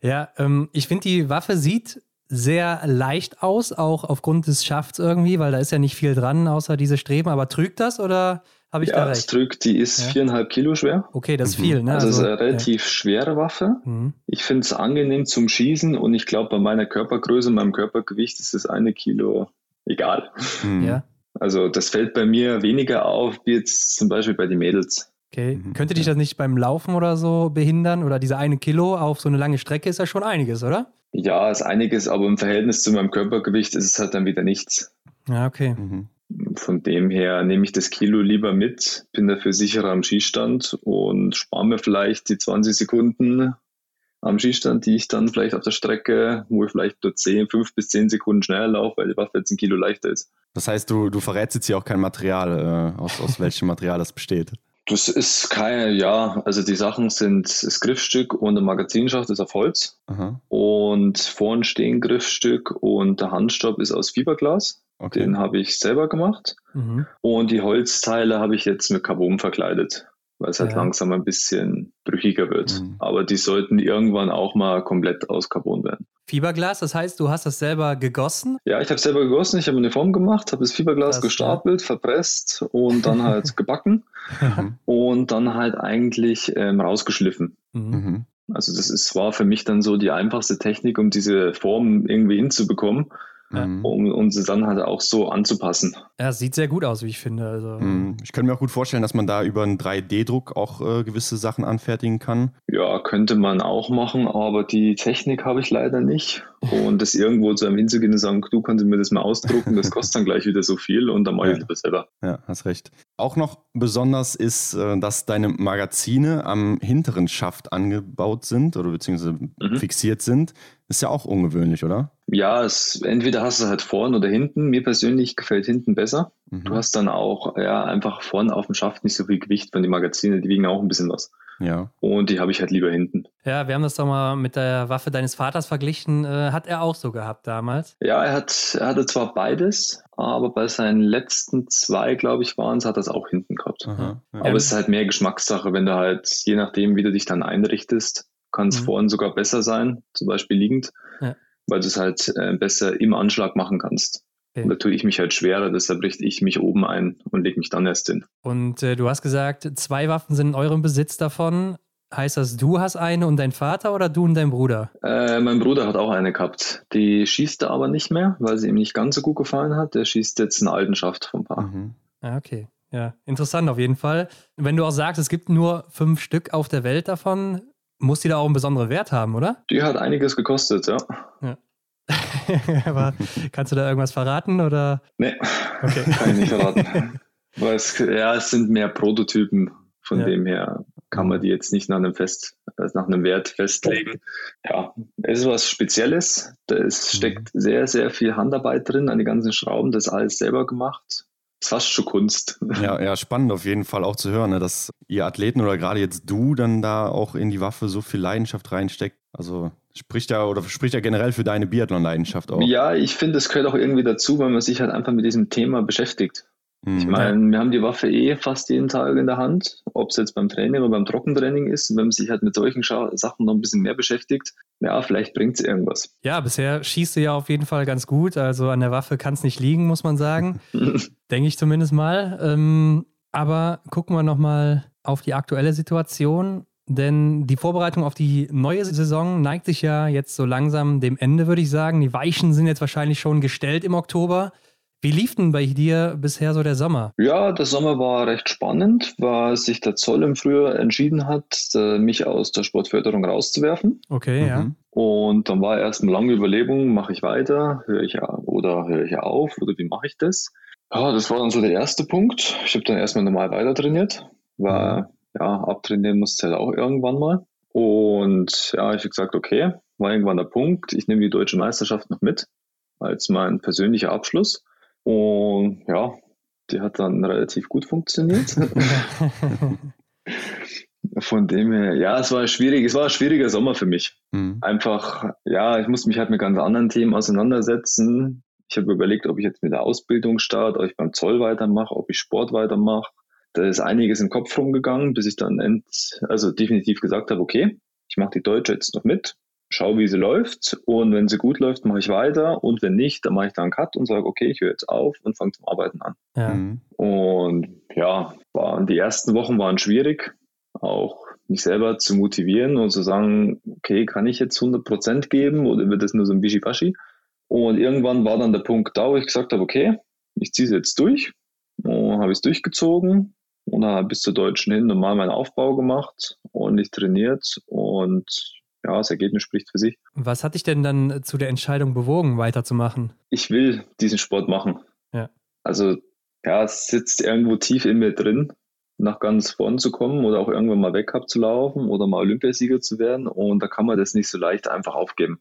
Ja, ähm, ich finde, die Waffe sieht sehr leicht aus, auch aufgrund des Schafts irgendwie, weil da ist ja nicht viel dran, außer diese Streben. Aber trügt das oder habe ich ja, da recht? Ja, es trügt. Die ist viereinhalb ja. Kilo schwer. Okay, das ist mhm. viel. Ne? Also, also ist eine relativ ja. schwere Waffe. Mhm. Ich finde es angenehm zum Schießen und ich glaube, bei meiner Körpergröße, meinem Körpergewicht ist das eine Kilo egal. Mhm. Ja. Also das fällt bei mir weniger auf, wie jetzt zum Beispiel bei den Mädels. Okay. Mhm. Könnte dich das nicht beim Laufen oder so behindern? Oder diese eine Kilo auf so eine lange Strecke ist ja schon einiges, oder? Ja, ist einiges, aber im Verhältnis zu meinem Körpergewicht ist es halt dann wieder nichts. Ja, okay. Mhm. Von dem her nehme ich das Kilo lieber mit, bin dafür sicherer am Schießstand und spare mir vielleicht die 20 Sekunden am Schießstand, die ich dann vielleicht auf der Strecke, wo ich vielleicht nur 10, 5 bis 10 Sekunden schneller laufe, weil die Waffe jetzt ein Kilo leichter ist. Das heißt, du, du verrätst jetzt hier auch kein Material, äh, aus, aus welchem Material das besteht. Das ist keine, ja, also die Sachen sind das Griffstück und der Magazinschacht ist auf Holz. Aha. Und vorn stehen Griffstück und der Handstopp ist aus Fiberglas. Okay. Den habe ich selber gemacht. Mhm. Und die Holzteile habe ich jetzt mit Carbon verkleidet weil es halt ja. langsam ein bisschen brüchiger wird. Mhm. Aber die sollten irgendwann auch mal komplett aus Carbon werden. Fiberglas, das heißt, du hast das selber gegossen? Ja, ich habe selber gegossen, ich habe eine Form gemacht, habe das Fiberglas das, gestapelt, ja. verpresst und dann halt gebacken und dann halt eigentlich ähm, rausgeschliffen. Mhm. mhm. Also das ist, war für mich dann so die einfachste Technik, um diese Form irgendwie hinzubekommen mhm. um, um sie dann halt auch so anzupassen. Ja, sieht sehr gut aus, wie ich finde. Also. Mhm. Ich könnte mir auch gut vorstellen, dass man da über einen 3D-Druck auch äh, gewisse Sachen anfertigen kann. Ja, könnte man auch machen, aber die Technik habe ich leider nicht. Und das irgendwo zu einem hinzugehen und sagen, du kannst mir das mal ausdrucken, das kostet dann gleich wieder so viel und dann mache ich ja. lieber selber. Ja, hast recht. Auch noch besonders ist, äh, dass deine Magazine am hinteren Schaft angebaut sind oder beziehungsweise mhm. fixiert sind. Ist ja auch ungewöhnlich, oder? Ja, es, entweder hast du halt vorn oder hinten. Mir persönlich gefällt hinten besser. Mhm. Du hast dann auch ja, einfach vorn auf dem Schaft nicht so viel Gewicht, weil die Magazine, die wiegen auch ein bisschen was. Ja. Und die habe ich halt lieber hinten. Ja, wir haben das doch mal mit der Waffe deines Vaters verglichen. Äh, hat er auch so gehabt damals? Ja, er, hat, er hatte zwar beides, aber bei seinen letzten zwei, glaube ich, waren es, hat er es auch hinten gehabt. Aha, ja. Aber es ist halt mehr Geschmackssache, wenn du halt, je nachdem, wie du dich dann einrichtest, kann es mhm. vorhin sogar besser sein, zum Beispiel liegend, ja. weil du es halt äh, besser im Anschlag machen kannst. Okay. Und da tue ich mich halt schwerer, deshalb richte ich mich oben ein und lege mich dann erst hin. Und äh, du hast gesagt, zwei Waffen sind in eurem Besitz davon. Heißt das, du hast eine und dein Vater oder du und dein Bruder? Äh, mein Bruder hat auch eine gehabt. Die schießt er aber nicht mehr, weil sie ihm nicht ganz so gut gefallen hat. Der schießt jetzt eine Altenschaft vom Paar. Mhm. Ah, okay. Ja, interessant auf jeden Fall. Wenn du auch sagst, es gibt nur fünf Stück auf der Welt davon, muss die da auch einen besonderen Wert haben, oder? Die hat einiges gekostet, ja. ja. Aber kannst du da irgendwas verraten oder? Nee, okay. kann ich nicht verraten. Weil es, ja, es sind mehr Prototypen, von ja. dem her kann man die jetzt nicht nach einem Fest, also nach einem Wert festlegen. Ja, es ist was Spezielles. Da mhm. steckt sehr, sehr viel Handarbeit drin an die ganzen Schrauben. Das ist alles selber gemacht. Das ist fast schon Kunst. Ja, ja, spannend auf jeden Fall auch zu hören, ne, dass ihr Athleten oder gerade jetzt du dann da auch in die Waffe so viel Leidenschaft reinsteckt. Also spricht ja oder spricht ja generell für deine Biathlon-Leidenschaft auch. Ja, ich finde, es gehört auch irgendwie dazu, weil man sich halt einfach mit diesem Thema beschäftigt. Ich mhm. meine, wir haben die Waffe eh fast jeden Tag in der Hand, ob es jetzt beim Training oder beim Trockentraining ist. wenn man sich halt mit solchen Sachen noch ein bisschen mehr beschäftigt, ja, vielleicht bringt es irgendwas. Ja, bisher schießt du ja auf jeden Fall ganz gut. Also an der Waffe kann es nicht liegen, muss man sagen. Denke ich zumindest mal. Ähm, aber gucken wir nochmal auf die aktuelle Situation. Denn die Vorbereitung auf die neue Saison neigt sich ja jetzt so langsam dem Ende, würde ich sagen. Die Weichen sind jetzt wahrscheinlich schon gestellt im Oktober. Wie lief denn bei dir bisher so der Sommer? Ja, der Sommer war recht spannend, weil sich der Zoll im Frühjahr entschieden hat, äh, mich aus der Sportförderung rauszuwerfen. Okay, mhm. ja. Und dann war erst eine lange Überlegung, mache ich weiter, höre ich oder höre ich auf oder wie mache ich das? Ja, das war dann so der erste Punkt. Ich habe dann erstmal normal weiter trainiert, weil mhm. ja, abtrainieren musste halt auch irgendwann mal. Und ja, ich habe gesagt, okay, war irgendwann der Punkt, ich nehme die deutsche Meisterschaft noch mit als mein persönlicher Abschluss. Und ja, die hat dann relativ gut funktioniert. Von dem her, ja, es war schwierig, es war ein schwieriger Sommer für mich. Mhm. Einfach, ja, ich musste mich halt mit ganz anderen Themen auseinandersetzen. Ich habe überlegt, ob ich jetzt mit der Ausbildung starte, ob ich beim Zoll weitermache, ob ich Sport weitermache. Da ist einiges im Kopf rumgegangen, bis ich dann end, also definitiv gesagt habe, okay, ich mache die Deutsche jetzt noch mit schaue, wie sie läuft und wenn sie gut läuft, mache ich weiter und wenn nicht, dann mache ich da einen Cut und sage, okay, ich höre jetzt auf und fange zum Arbeiten an. Ja. Mhm. Und ja, waren, die ersten Wochen waren schwierig, auch mich selber zu motivieren und zu sagen, okay, kann ich jetzt 100% geben oder wird das nur so ein Wischiwaschi? Und irgendwann war dann der Punkt da, wo ich gesagt habe, okay, ich ziehe es jetzt durch und habe es durchgezogen und dann bis zur Deutschen hin normal meinen Aufbau gemacht, ordentlich trainiert und ja, das Ergebnis spricht für sich. Was hat dich denn dann zu der Entscheidung bewogen, weiterzumachen? Ich will diesen Sport machen. Ja. Also, ja, es sitzt irgendwo tief in mir drin, nach ganz vorn zu kommen oder auch irgendwann mal weg abzulaufen oder mal Olympiasieger zu werden. Und da kann man das nicht so leicht einfach aufgeben.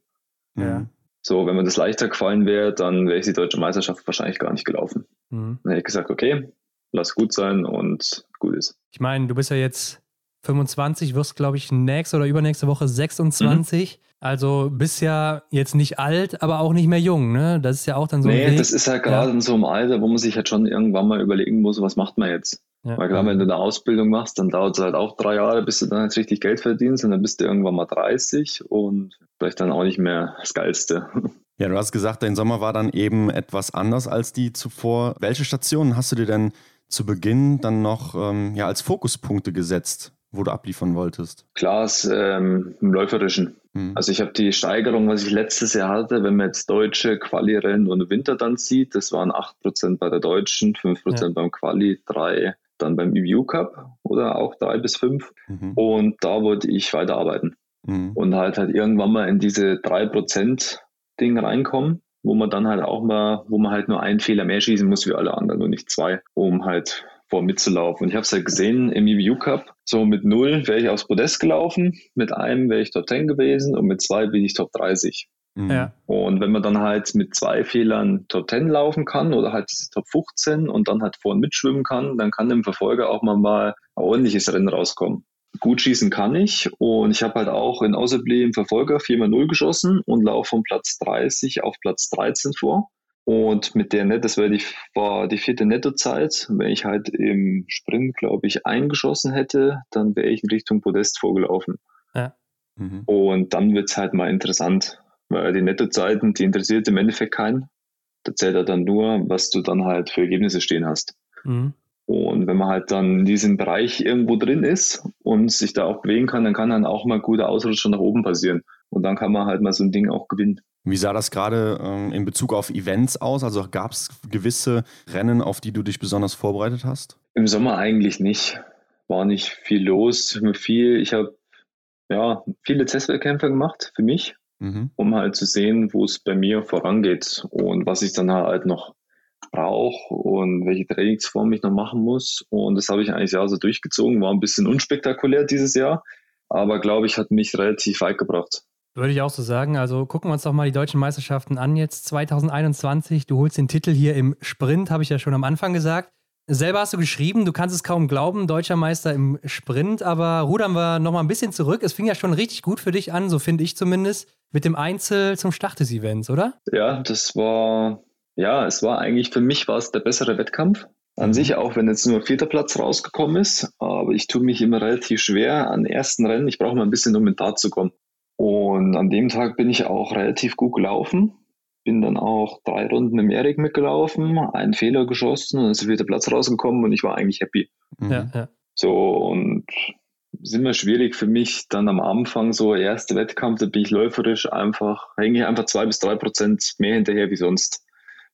Ja. So, wenn mir das leichter gefallen wäre, dann wäre ich die deutsche Meisterschaft wahrscheinlich gar nicht gelaufen. Mhm. Dann hätte ich gesagt, okay, lass gut sein und gut ist. Ich meine, du bist ja jetzt 25, wirst, glaube ich, nächste oder übernächste Woche 26. Mhm. Also bist ja jetzt nicht alt, aber auch nicht mehr jung, ne? Das ist ja auch dann so. Nee, das ist halt gerade ja. in so einem Alter, wo man sich halt schon irgendwann mal überlegen muss, was macht man jetzt? Ja. Weil klar, wenn du eine Ausbildung machst, dann dauert es halt auch drei Jahre, bis du dann jetzt richtig Geld verdienst und dann bist du irgendwann mal 30 und vielleicht dann auch nicht mehr das Geilste. Ja, du hast gesagt, dein Sommer war dann eben etwas anders als die zuvor. Welche Stationen hast du dir denn zu Beginn dann noch ähm, ja, als Fokuspunkte gesetzt? Wo du abliefern wolltest? Klar, ähm, im Läuferischen. Mhm. Also ich habe die Steigerung, was ich letztes Jahr hatte, wenn man jetzt deutsche Quali-Rennen und Winter dann sieht, das waren 8% bei der Deutschen, 5% ja. beim Quali, 3 dann beim EBU Cup oder auch 3 bis 5. Mhm. Und da wollte ich weiterarbeiten. Mhm. Und halt halt irgendwann mal in diese 3% Ding reinkommen, wo man dann halt auch mal, wo man halt nur einen Fehler mehr schießen muss wie alle anderen und nicht zwei, um halt vor mitzulaufen. Und ich habe es ja gesehen im EBU Cup. So mit null wäre ich aufs Podest gelaufen, mit einem wäre ich Top 10 gewesen und mit zwei bin ich Top 30. Mhm. Ja. Und wenn man dann halt mit zwei Fehlern Top 10 laufen kann oder halt diese Top 15 und dann halt vorn mitschwimmen kann, dann kann dem Verfolger auch mal, mal ein ordentliches Rennen rauskommen. Gut schießen kann ich und ich habe halt auch in Außerblieb im Verfolger 4x0 geschossen und laufe von Platz 30 auf Platz 13 vor. Und mit der Net, das war die, war die vierte Nettozeit. Wenn ich halt im Sprint, glaube ich, eingeschossen hätte, dann wäre ich in Richtung Podest vorgelaufen. Ja. Mhm. Und dann wird es halt mal interessant, weil die Nettozeiten, die interessiert im Endeffekt keinen. Da zählt er dann nur, was du dann halt für Ergebnisse stehen hast. Mhm. Und wenn man halt dann in diesem Bereich irgendwo drin ist und sich da auch bewegen kann, dann kann dann auch mal guter Ausrutscher nach oben passieren. Und dann kann man halt mal so ein Ding auch gewinnen. Wie sah das gerade ähm, in Bezug auf Events aus? Also gab es gewisse Rennen, auf die du dich besonders vorbereitet hast? Im Sommer eigentlich nicht. War nicht viel los. Viel, ich habe ja, viele Testwettkämpfe gemacht für mich, mhm. um halt zu sehen, wo es bei mir vorangeht und was ich dann halt noch brauche und welche Trainingsform ich noch machen muss. Und das habe ich eigentlich ja so durchgezogen. War ein bisschen unspektakulär dieses Jahr, aber glaube ich, hat mich relativ weit gebracht. Würde ich auch so sagen. Also gucken wir uns doch mal die deutschen Meisterschaften an jetzt 2021. Du holst den Titel hier im Sprint, habe ich ja schon am Anfang gesagt. Selber hast du geschrieben, du kannst es kaum glauben, deutscher Meister im Sprint, aber rudern wir nochmal ein bisschen zurück. Es fing ja schon richtig gut für dich an, so finde ich zumindest, mit dem Einzel zum Start des Events, oder? Ja, das war, ja, es war eigentlich, für mich war es der bessere Wettkampf. An mhm. sich auch, wenn jetzt nur vierter Platz rausgekommen ist, aber ich tue mich immer relativ schwer an ersten Rennen. Ich brauche mal ein bisschen, um in Tat zu kommen. Und an dem Tag bin ich auch relativ gut gelaufen. Bin dann auch drei Runden im Erik mitgelaufen, einen Fehler geschossen und ist wieder Platz rausgekommen und ich war eigentlich happy. Mhm. Ja, ja. So und ist immer schwierig für mich dann am Anfang, so erste Wettkampf, da bin ich läuferisch einfach, hänge ich einfach zwei bis drei Prozent mehr hinterher wie sonst,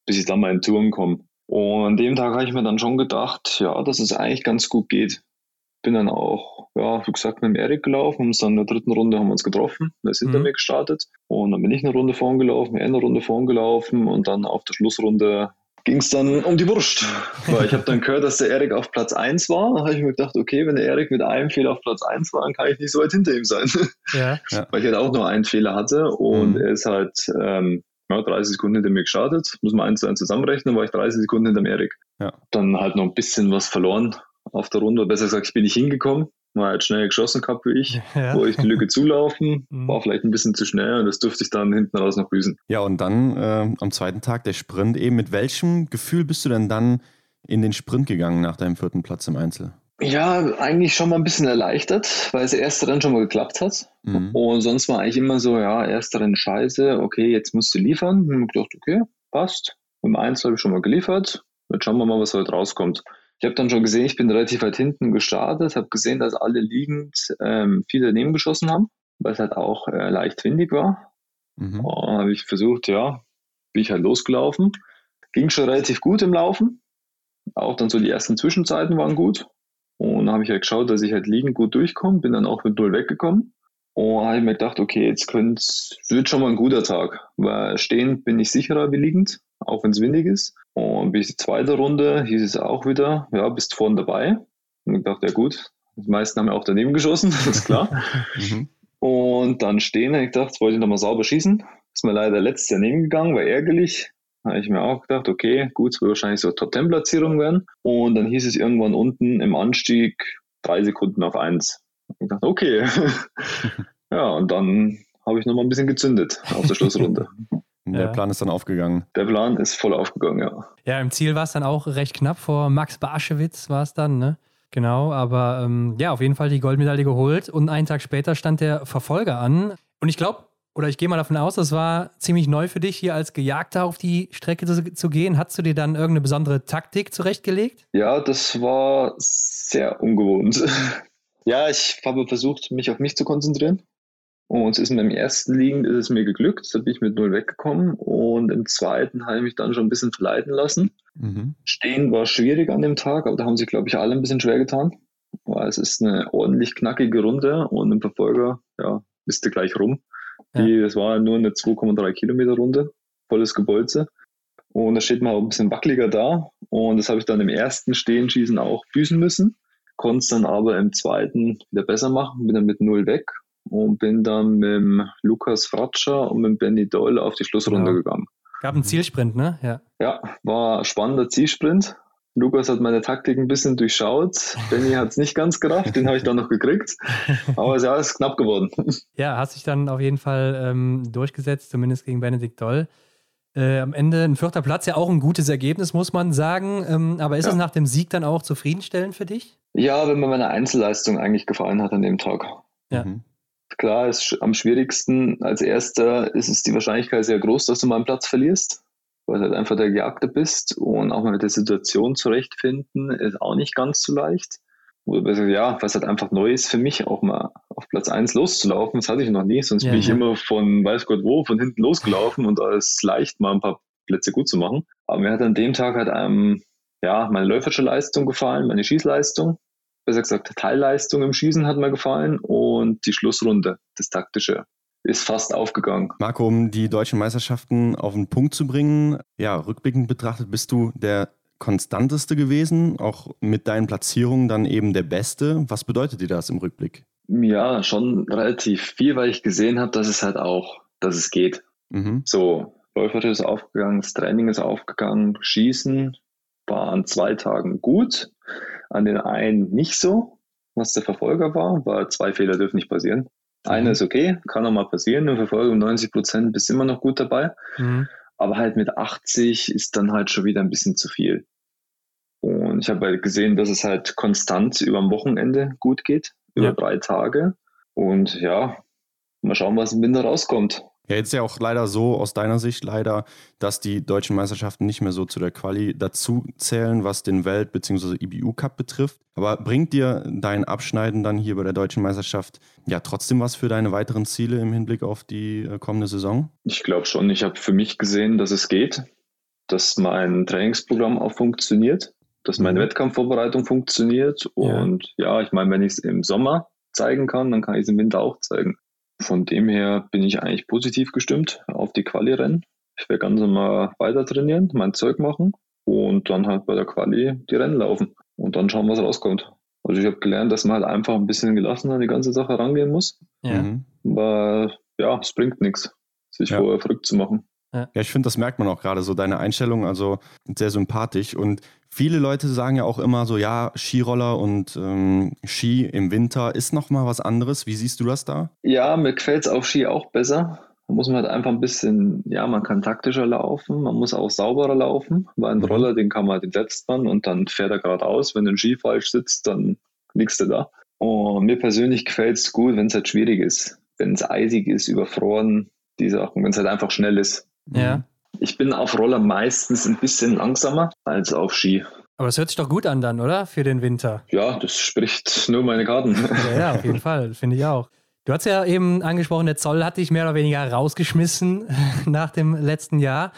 bis ich dann mal in Touren komme. Und an dem Tag habe ich mir dann schon gedacht, ja, dass es eigentlich ganz gut geht bin dann auch, ja, wie gesagt, mit dem Erik gelaufen. Uns dann in der dritten Runde haben wir uns getroffen. Er ist hinter mhm. mir gestartet. Und dann bin ich eine Runde vorn gelaufen, er eine Runde vorn gelaufen. Und dann auf der Schlussrunde ging es dann um die Wurst. Weil ich habe dann gehört, dass der Erik auf Platz 1 war. Da habe ich mir gedacht, okay, wenn der Erik mit einem Fehler auf Platz 1 war, dann kann ich nicht so weit hinter ihm sein. Ja. Weil ich halt auch nur einen Fehler hatte. Und mhm. er ist halt ähm, ja, 30 Sekunden hinter mir gestartet. Muss man eins zu eins zusammenrechnen, war ich 30 Sekunden hinter dem Erik. Ja. Dann halt noch ein bisschen was verloren auf der Runde. Besser gesagt, ich bin nicht hingekommen. War halt schnell geschossen gehabt wie ich. Ja. Wollte ich die Lücke zulaufen. Mhm. War vielleicht ein bisschen zu schnell und das durfte ich dann hinten raus noch büßen. Ja, und dann äh, am zweiten Tag der Sprint eben. Mit welchem Gefühl bist du denn dann in den Sprint gegangen nach deinem vierten Platz im Einzel? Ja, eigentlich schon mal ein bisschen erleichtert, weil das erste Rennen schon mal geklappt hat. Mhm. Und sonst war eigentlich immer so, ja, erste Rennen scheiße, okay, jetzt musst du liefern. Und ich gedacht, okay, passt. Im Einzel habe ich schon mal geliefert. Jetzt schauen wir mal, was heute rauskommt. Ich habe dann schon gesehen, ich bin relativ weit hinten gestartet, habe gesehen, dass alle liegend ähm, viel daneben geschossen haben, weil es halt auch äh, leicht windig war. Mhm. Und habe ich versucht, ja, bin ich halt losgelaufen. Ging schon relativ gut im Laufen. Auch dann so die ersten Zwischenzeiten waren gut. Und dann habe ich halt geschaut, dass ich halt liegend gut durchkomme, bin dann auch mit Null weggekommen. Und habe ich mir gedacht, okay, jetzt wird schon mal ein guter Tag, weil stehend bin ich sicherer wie liegend, auch wenn es windig ist. Und bis die zweite Runde hieß es auch wieder, ja, bist vorne dabei. Und ich dachte, ja gut, die meisten haben ja auch daneben geschossen, ist klar. Mhm. Und dann stehen, ich dachte, jetzt wollte ich nochmal sauber schießen. Ist mir leider letztes Jahr nebengegangen, war ärgerlich. Da habe ich mir auch gedacht, okay, gut, es wird wahrscheinlich so Top-10-Platzierung werden. Und dann hieß es irgendwann unten im Anstieg drei Sekunden auf eins. Ich dachte, okay. ja, und dann habe ich nochmal ein bisschen gezündet auf der Schlussrunde. Der ja. Plan ist dann aufgegangen. Der Plan ist voll aufgegangen, ja. Ja, im Ziel war es dann auch recht knapp vor Max Barschewitz, war es dann, ne? Genau, aber ähm, ja, auf jeden Fall die Goldmedaille geholt und einen Tag später stand der Verfolger an. Und ich glaube, oder ich gehe mal davon aus, das war ziemlich neu für dich, hier als Gejagter auf die Strecke zu, zu gehen. Hast du dir dann irgendeine besondere Taktik zurechtgelegt? Ja, das war sehr ungewohnt. Ja, ich habe versucht, mich auf mich zu konzentrieren. Und es ist mir im ersten Liegen ist es mir geglückt, da bin ich mit null weggekommen. Und im zweiten habe ich mich dann schon ein bisschen verleiten lassen. Mhm. Stehen war schwierig an dem Tag, aber da haben sich, glaube ich, alle ein bisschen schwer getan. Weil es ist eine ordentlich knackige Runde und im Verfolger, ja, bist du gleich rum. Ja. Die, das war nur eine 2,3 Kilometer Runde, volles Gebolze. Und da steht man auch ein bisschen wackeliger da. Und das habe ich dann im ersten Stehenschießen auch büßen müssen konnte es dann aber im zweiten wieder besser machen, bin dann mit null weg und bin dann mit Lukas Fratscher und mit Benny Doyle auf die Schlussrunde genau. gegangen. Gab einen Zielsprint, ne? Ja. Ja, war ein spannender Zielsprint. Lukas hat meine Taktik ein bisschen durchschaut. Benny hat es nicht ganz gerafft, den habe ich dann noch gekriegt. Aber ja, ist knapp geworden. Ja, hast sich dann auf jeden Fall ähm, durchgesetzt, zumindest gegen Benedikt Doll. Äh, am Ende ein vierter Platz, ja auch ein gutes Ergebnis, muss man sagen. Ähm, aber ist ja. es nach dem Sieg dann auch zufriedenstellend für dich? Ja, wenn mir meine Einzelleistung eigentlich gefallen hat an dem Tag. Ja. Mhm. Klar, ist am schwierigsten als erster ist es die Wahrscheinlichkeit sehr groß, dass du mal einen Platz verlierst, weil du halt einfach der Gejagte bist und auch mal mit der Situation zurechtfinden ist auch nicht ganz so leicht. Ja, was halt einfach neu ist für mich, auch mal auf Platz 1 loszulaufen. Das hatte ich noch nie, sonst ja, bin ich immer von weiß Gott wo, von hinten losgelaufen und ist leicht, mal ein paar Plätze gut zu machen. Aber mir hat an dem Tag halt einem, ja, meine läuferische Leistung gefallen, meine Schießleistung besser gesagt Teilleistung im Schießen hat mir gefallen und die Schlussrunde, das taktische, ist fast aufgegangen. Marco, um die deutschen Meisterschaften auf den Punkt zu bringen, ja, rückblickend betrachtet bist du der konstanteste gewesen, auch mit deinen Platzierungen dann eben der beste. Was bedeutet dir das im Rückblick? Ja, schon relativ viel, weil ich gesehen habe, dass es halt auch, dass es geht. Mhm. So, läuferisch ist aufgegangen, das Training ist aufgegangen, Schießen war an zwei Tagen gut, an den einen nicht so, was der Verfolger war, weil zwei Fehler dürfen nicht passieren. Eine mhm. ist okay, kann auch mal passieren, eine Verfolgung 90 Prozent bist immer noch gut dabei. Mhm. Aber halt mit 80 ist dann halt schon wieder ein bisschen zu viel. Und ich habe halt gesehen, dass es halt konstant über am Wochenende gut geht, über ja. drei Tage. Und ja, mal schauen, was im Winter rauskommt. Ja, jetzt ja auch leider so aus deiner Sicht leider, dass die deutschen Meisterschaften nicht mehr so zu der Quali dazu zählen, was den Welt- bzw. IBU Cup betrifft. Aber bringt dir dein Abschneiden dann hier bei der deutschen Meisterschaft ja trotzdem was für deine weiteren Ziele im Hinblick auf die äh, kommende Saison? Ich glaube schon. Ich habe für mich gesehen, dass es geht, dass mein Trainingsprogramm auch funktioniert, dass meine mhm. Wettkampfvorbereitung funktioniert. Und ja, ja ich meine, wenn ich es im Sommer zeigen kann, dann kann ich es im Winter auch zeigen. Von dem her bin ich eigentlich positiv gestimmt auf die Quali-Rennen. Ich werde ganz normal weiter trainieren, mein Zeug machen und dann halt bei der Quali die Rennen laufen und dann schauen, was rauskommt. Also ich habe gelernt, dass man halt einfach ein bisschen gelassen an die ganze Sache rangehen muss. Ja. Mhm. Weil ja, es bringt nichts, sich ja. vorher verrückt zu machen. Ja, ich finde, das merkt man auch gerade so, deine Einstellung, also sehr sympathisch. Und viele Leute sagen ja auch immer so, ja, Skiroller und ähm, Ski im Winter ist nochmal was anderes. Wie siehst du das da? Ja, mir gefällt es auf Ski auch besser. Da muss man halt einfach ein bisschen, ja, man kann taktischer laufen, man muss auch sauberer laufen, weil ein mhm. Roller, den kann man, den setzt man und dann fährt er geradeaus. Wenn ein Ski falsch sitzt, dann liegst du da. Und mir persönlich gefällt es gut, wenn es halt schwierig ist. Wenn es eisig ist, überfroren, die Sachen, wenn es halt einfach schnell ist. Ja. Ich bin auf Roller meistens ein bisschen langsamer als auf Ski. Aber das hört sich doch gut an dann, oder? Für den Winter. Ja, das spricht nur meine Karten. Ja, ja auf jeden Fall, finde ich auch. Du hast ja eben angesprochen, der Zoll hat dich mehr oder weniger rausgeschmissen nach dem letzten Jahr.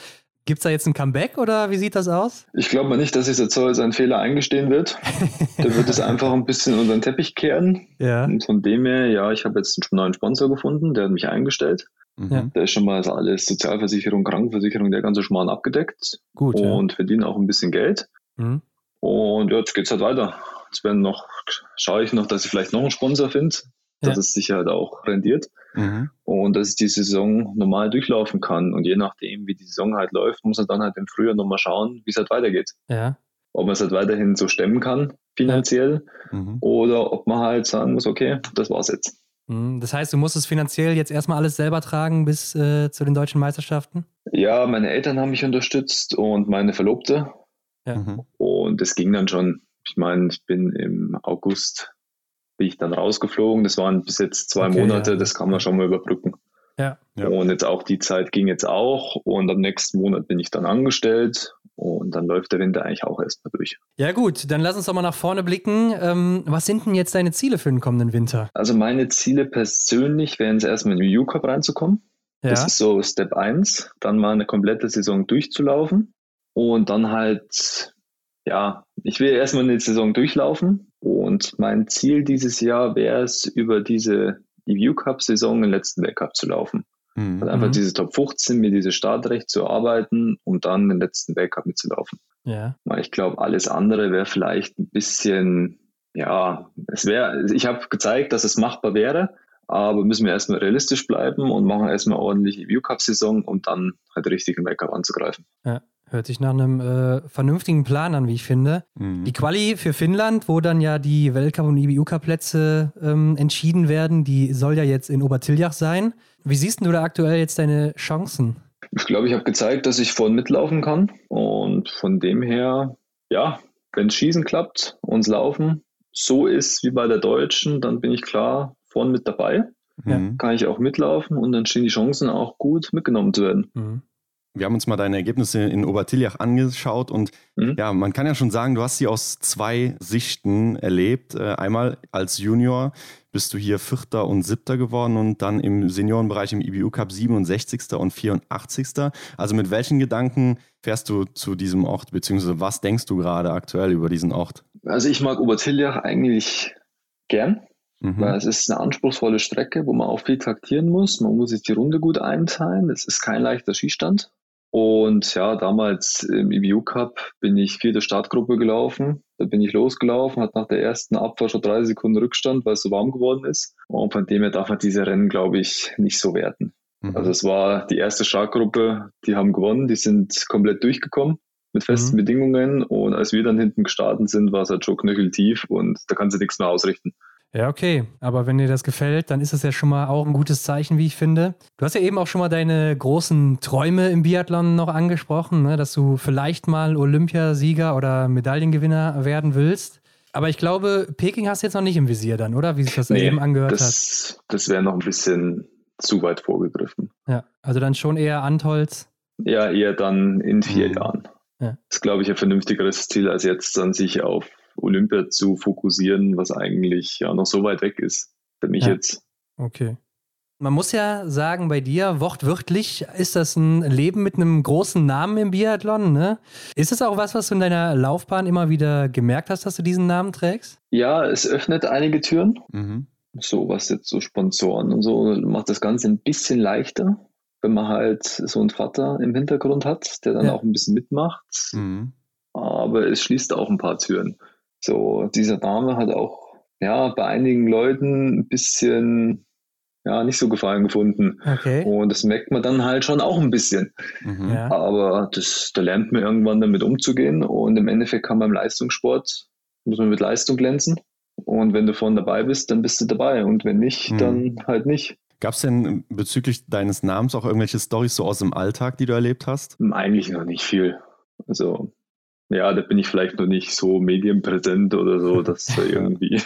Gibt es da jetzt ein Comeback oder wie sieht das aus? Ich glaube mal nicht, dass sich der Zoll seinen Fehler eingestehen wird. der wird es einfach ein bisschen unter den Teppich kehren. Ja. Und von dem her, ja, ich habe jetzt einen neuen Sponsor gefunden, der hat mich eingestellt. Mhm. Da ist schon mal alles Sozialversicherung, Krankenversicherung, der ganze Schmarrn abgedeckt. Gut. Und ja. verdienen auch ein bisschen Geld. Mhm. Und ja, jetzt geht es halt weiter. Jetzt werden noch, schaue ich noch, dass ich vielleicht noch einen Sponsor finde, dass ja. es sich halt auch rendiert. Mhm. Und dass ich die Saison normal durchlaufen kann. Und je nachdem, wie die Saison halt läuft, muss man dann halt im Frühjahr nochmal schauen, wie es halt weitergeht. Ja. Ob man es halt weiterhin so stemmen kann, finanziell, mhm. oder ob man halt sagen muss, okay, das war's jetzt. Mhm. Das heißt, du musst es finanziell jetzt erstmal alles selber tragen bis äh, zu den deutschen Meisterschaften? Ja, meine Eltern haben mich unterstützt und meine Verlobte. Ja. Mhm. Und es ging dann schon. Ich meine, ich bin im August, bin ich dann rausgeflogen. Das waren bis jetzt zwei okay, Monate, ja. das kann man schon mal überbrücken. Ja. Und jetzt auch die Zeit ging jetzt auch. Und am nächsten Monat bin ich dann angestellt und dann läuft der Winter eigentlich auch erstmal durch. Ja, gut, dann lass uns doch mal nach vorne blicken. Ähm, was sind denn jetzt deine Ziele für den kommenden Winter? Also, meine Ziele persönlich wären es erstmal in den EU-Cup reinzukommen. Ja. Das ist so Step 1. Dann mal eine komplette Saison durchzulaufen. Und dann halt, ja, ich will erstmal eine Saison durchlaufen. Und mein Ziel dieses Jahr wäre es, über diese EU-Cup-Saison den letzten Weltcup zu laufen. Mhm. Also einfach mhm. diese Top 15 mit diesem Startrecht zu arbeiten, um dann den letzten Weltcup mitzulaufen. Ja. Ich glaube, alles andere wäre vielleicht ein bisschen, ja, es wäre, ich habe gezeigt, dass es machbar wäre, aber müssen wir erstmal realistisch bleiben und machen erstmal ordentlich EU Cup Saison, um dann halt richtig im Weltcup anzugreifen. Ja. Hört sich nach einem äh, vernünftigen Plan an, wie ich finde. Mhm. Die Quali für Finnland, wo dann ja die Weltcup- und IBU-Cup-Plätze ähm, entschieden werden, die soll ja jetzt in Obertiljach sein. Wie siehst du da aktuell jetzt deine Chancen? Ich glaube, ich habe gezeigt, dass ich vorn mitlaufen kann. Und von dem her, ja, wenn es Schießen klappt, uns Laufen so ist wie bei der Deutschen, dann bin ich klar vorn mit dabei. Mhm. Kann ich auch mitlaufen und dann stehen die Chancen auch gut mitgenommen zu werden. Mhm. Wir haben uns mal deine Ergebnisse in Obertiljach angeschaut und mhm. ja, man kann ja schon sagen, du hast sie aus zwei Sichten erlebt. Äh, einmal als Junior bist du hier Vierter und Siebter geworden und dann im Seniorenbereich im IBU Cup 67. und 84. Also mit welchen Gedanken fährst du zu diesem Ort, beziehungsweise was denkst du gerade aktuell über diesen Ort? Also ich mag Obertiljach eigentlich gern. Mhm. Weil es ist eine anspruchsvolle Strecke, wo man auch viel taktieren muss. Man muss sich die Runde gut einteilen. Es ist kein leichter Skistand. Und ja, damals im EBU Cup bin ich vierte Startgruppe gelaufen. Da bin ich losgelaufen, hat nach der ersten Abfahrt schon drei Sekunden Rückstand, weil es so warm geworden ist. Und von dem her darf man diese Rennen, glaube ich, nicht so werten. Mhm. Also es war die erste Startgruppe, die haben gewonnen, die sind komplett durchgekommen mit festen mhm. Bedingungen. Und als wir dann hinten gestartet sind, war es halt schon knöcheltief und da kann sie nichts mehr ausrichten. Ja, okay. Aber wenn dir das gefällt, dann ist das ja schon mal auch ein gutes Zeichen, wie ich finde. Du hast ja eben auch schon mal deine großen Träume im Biathlon noch angesprochen, ne? dass du vielleicht mal Olympiasieger oder Medaillengewinner werden willst. Aber ich glaube, Peking hast du jetzt noch nicht im Visier dann, oder? Wie sich das nee, eben angehört das, hat. Das wäre noch ein bisschen zu weit vorgegriffen. Ja, also dann schon eher Antolz. Ja, eher dann in vier mhm. Jahren. Ja. Das ist, glaube ich, ein vernünftigeres Ziel, als jetzt dann sich auf Olympia zu fokussieren, was eigentlich ja noch so weit weg ist für mich ja. jetzt. Okay. Man muss ja sagen, bei dir, wortwörtlich, ist das ein Leben mit einem großen Namen im Biathlon. Ne? Ist es auch was, was du in deiner Laufbahn immer wieder gemerkt hast, dass du diesen Namen trägst? Ja, es öffnet einige Türen. Mhm. So was jetzt so Sponsoren und so macht das Ganze ein bisschen leichter, wenn man halt so einen Vater im Hintergrund hat, der dann ja. auch ein bisschen mitmacht. Mhm. Aber es schließt auch ein paar Türen. So, dieser Name hat auch ja, bei einigen Leuten ein bisschen ja, nicht so gefallen gefunden. Okay. Und das merkt man dann halt schon auch ein bisschen. Mhm. Ja. Aber das, da lernt man irgendwann damit umzugehen. Und im Endeffekt kann man im Leistungssport, muss man mit Leistung glänzen. Und wenn du vorne dabei bist, dann bist du dabei. Und wenn nicht, mhm. dann halt nicht. Gab es denn bezüglich deines Namens auch irgendwelche Storys so aus dem Alltag, die du erlebt hast? Eigentlich noch nicht viel. Also ja, da bin ich vielleicht noch nicht so medienpräsent oder so, dass da irgendwie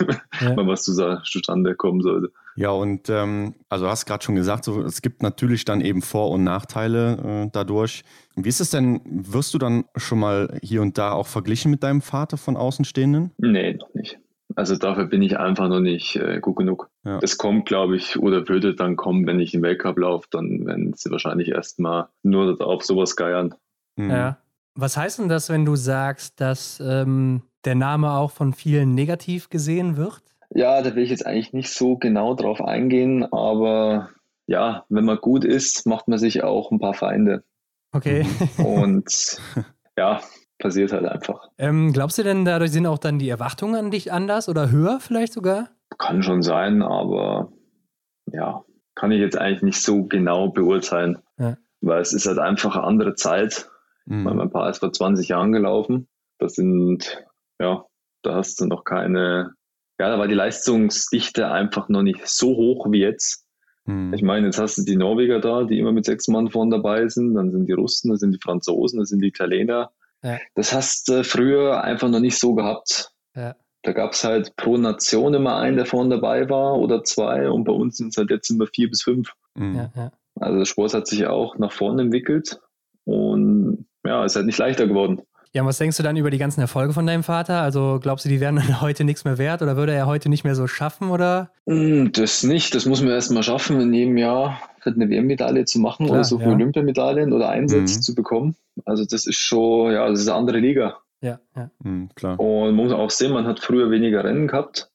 ja. mal was zustande kommen sollte. Ja, und ähm, also hast gerade schon gesagt, so, es gibt natürlich dann eben Vor- und Nachteile äh, dadurch. Wie ist es denn, wirst du dann schon mal hier und da auch verglichen mit deinem Vater von Außenstehenden? Nee, noch nicht. Also dafür bin ich einfach noch nicht äh, gut genug. Ja. Das kommt, glaube ich, oder würde dann kommen, wenn ich den Weltcup laufe, dann werden sie wahrscheinlich erstmal nur auf sowas geiern. Mhm. Ja. Was heißt denn das, wenn du sagst, dass ähm, der Name auch von vielen negativ gesehen wird? Ja, da will ich jetzt eigentlich nicht so genau drauf eingehen, aber ja, wenn man gut ist, macht man sich auch ein paar Feinde. Okay. Und ja, passiert halt einfach. Ähm, glaubst du denn, dadurch sind auch dann die Erwartungen an dich anders oder höher vielleicht sogar? Kann schon sein, aber ja, kann ich jetzt eigentlich nicht so genau beurteilen. Ja. Weil es ist halt einfach eine andere Zeit. Mhm. Mein Paar ist vor 20 Jahren gelaufen. Das sind, ja, da hast du noch keine, ja, da war die Leistungsdichte einfach noch nicht so hoch wie jetzt. Mhm. Ich meine, jetzt hast du die Norweger da, die immer mit sechs Mann vorne dabei sind, dann sind die Russen, dann sind die Franzosen, dann sind die Italiener. Ja. Das hast du früher einfach noch nicht so gehabt. Ja. Da gab es halt pro Nation immer einen, der vorne dabei war oder zwei und bei uns sind es halt jetzt immer vier bis fünf. Mhm. Ja, also der Sport hat sich auch nach vorne entwickelt und ja, ist halt nicht leichter geworden. Ja, und was denkst du dann über die ganzen Erfolge von deinem Vater? Also glaubst du, die wären dann heute nichts mehr wert oder würde er heute nicht mehr so schaffen oder? Hm, das nicht, das muss man erst mal schaffen, in jedem Jahr eine WM-Medaille zu machen Klar, oder so viele ja. Olympiamedaillen oder Einsätze mhm. zu bekommen. Also das ist schon, ja, das ist eine andere Liga. Ja, ja. Mhm, klar. Und man muss auch sehen, man hat früher weniger Rennen gehabt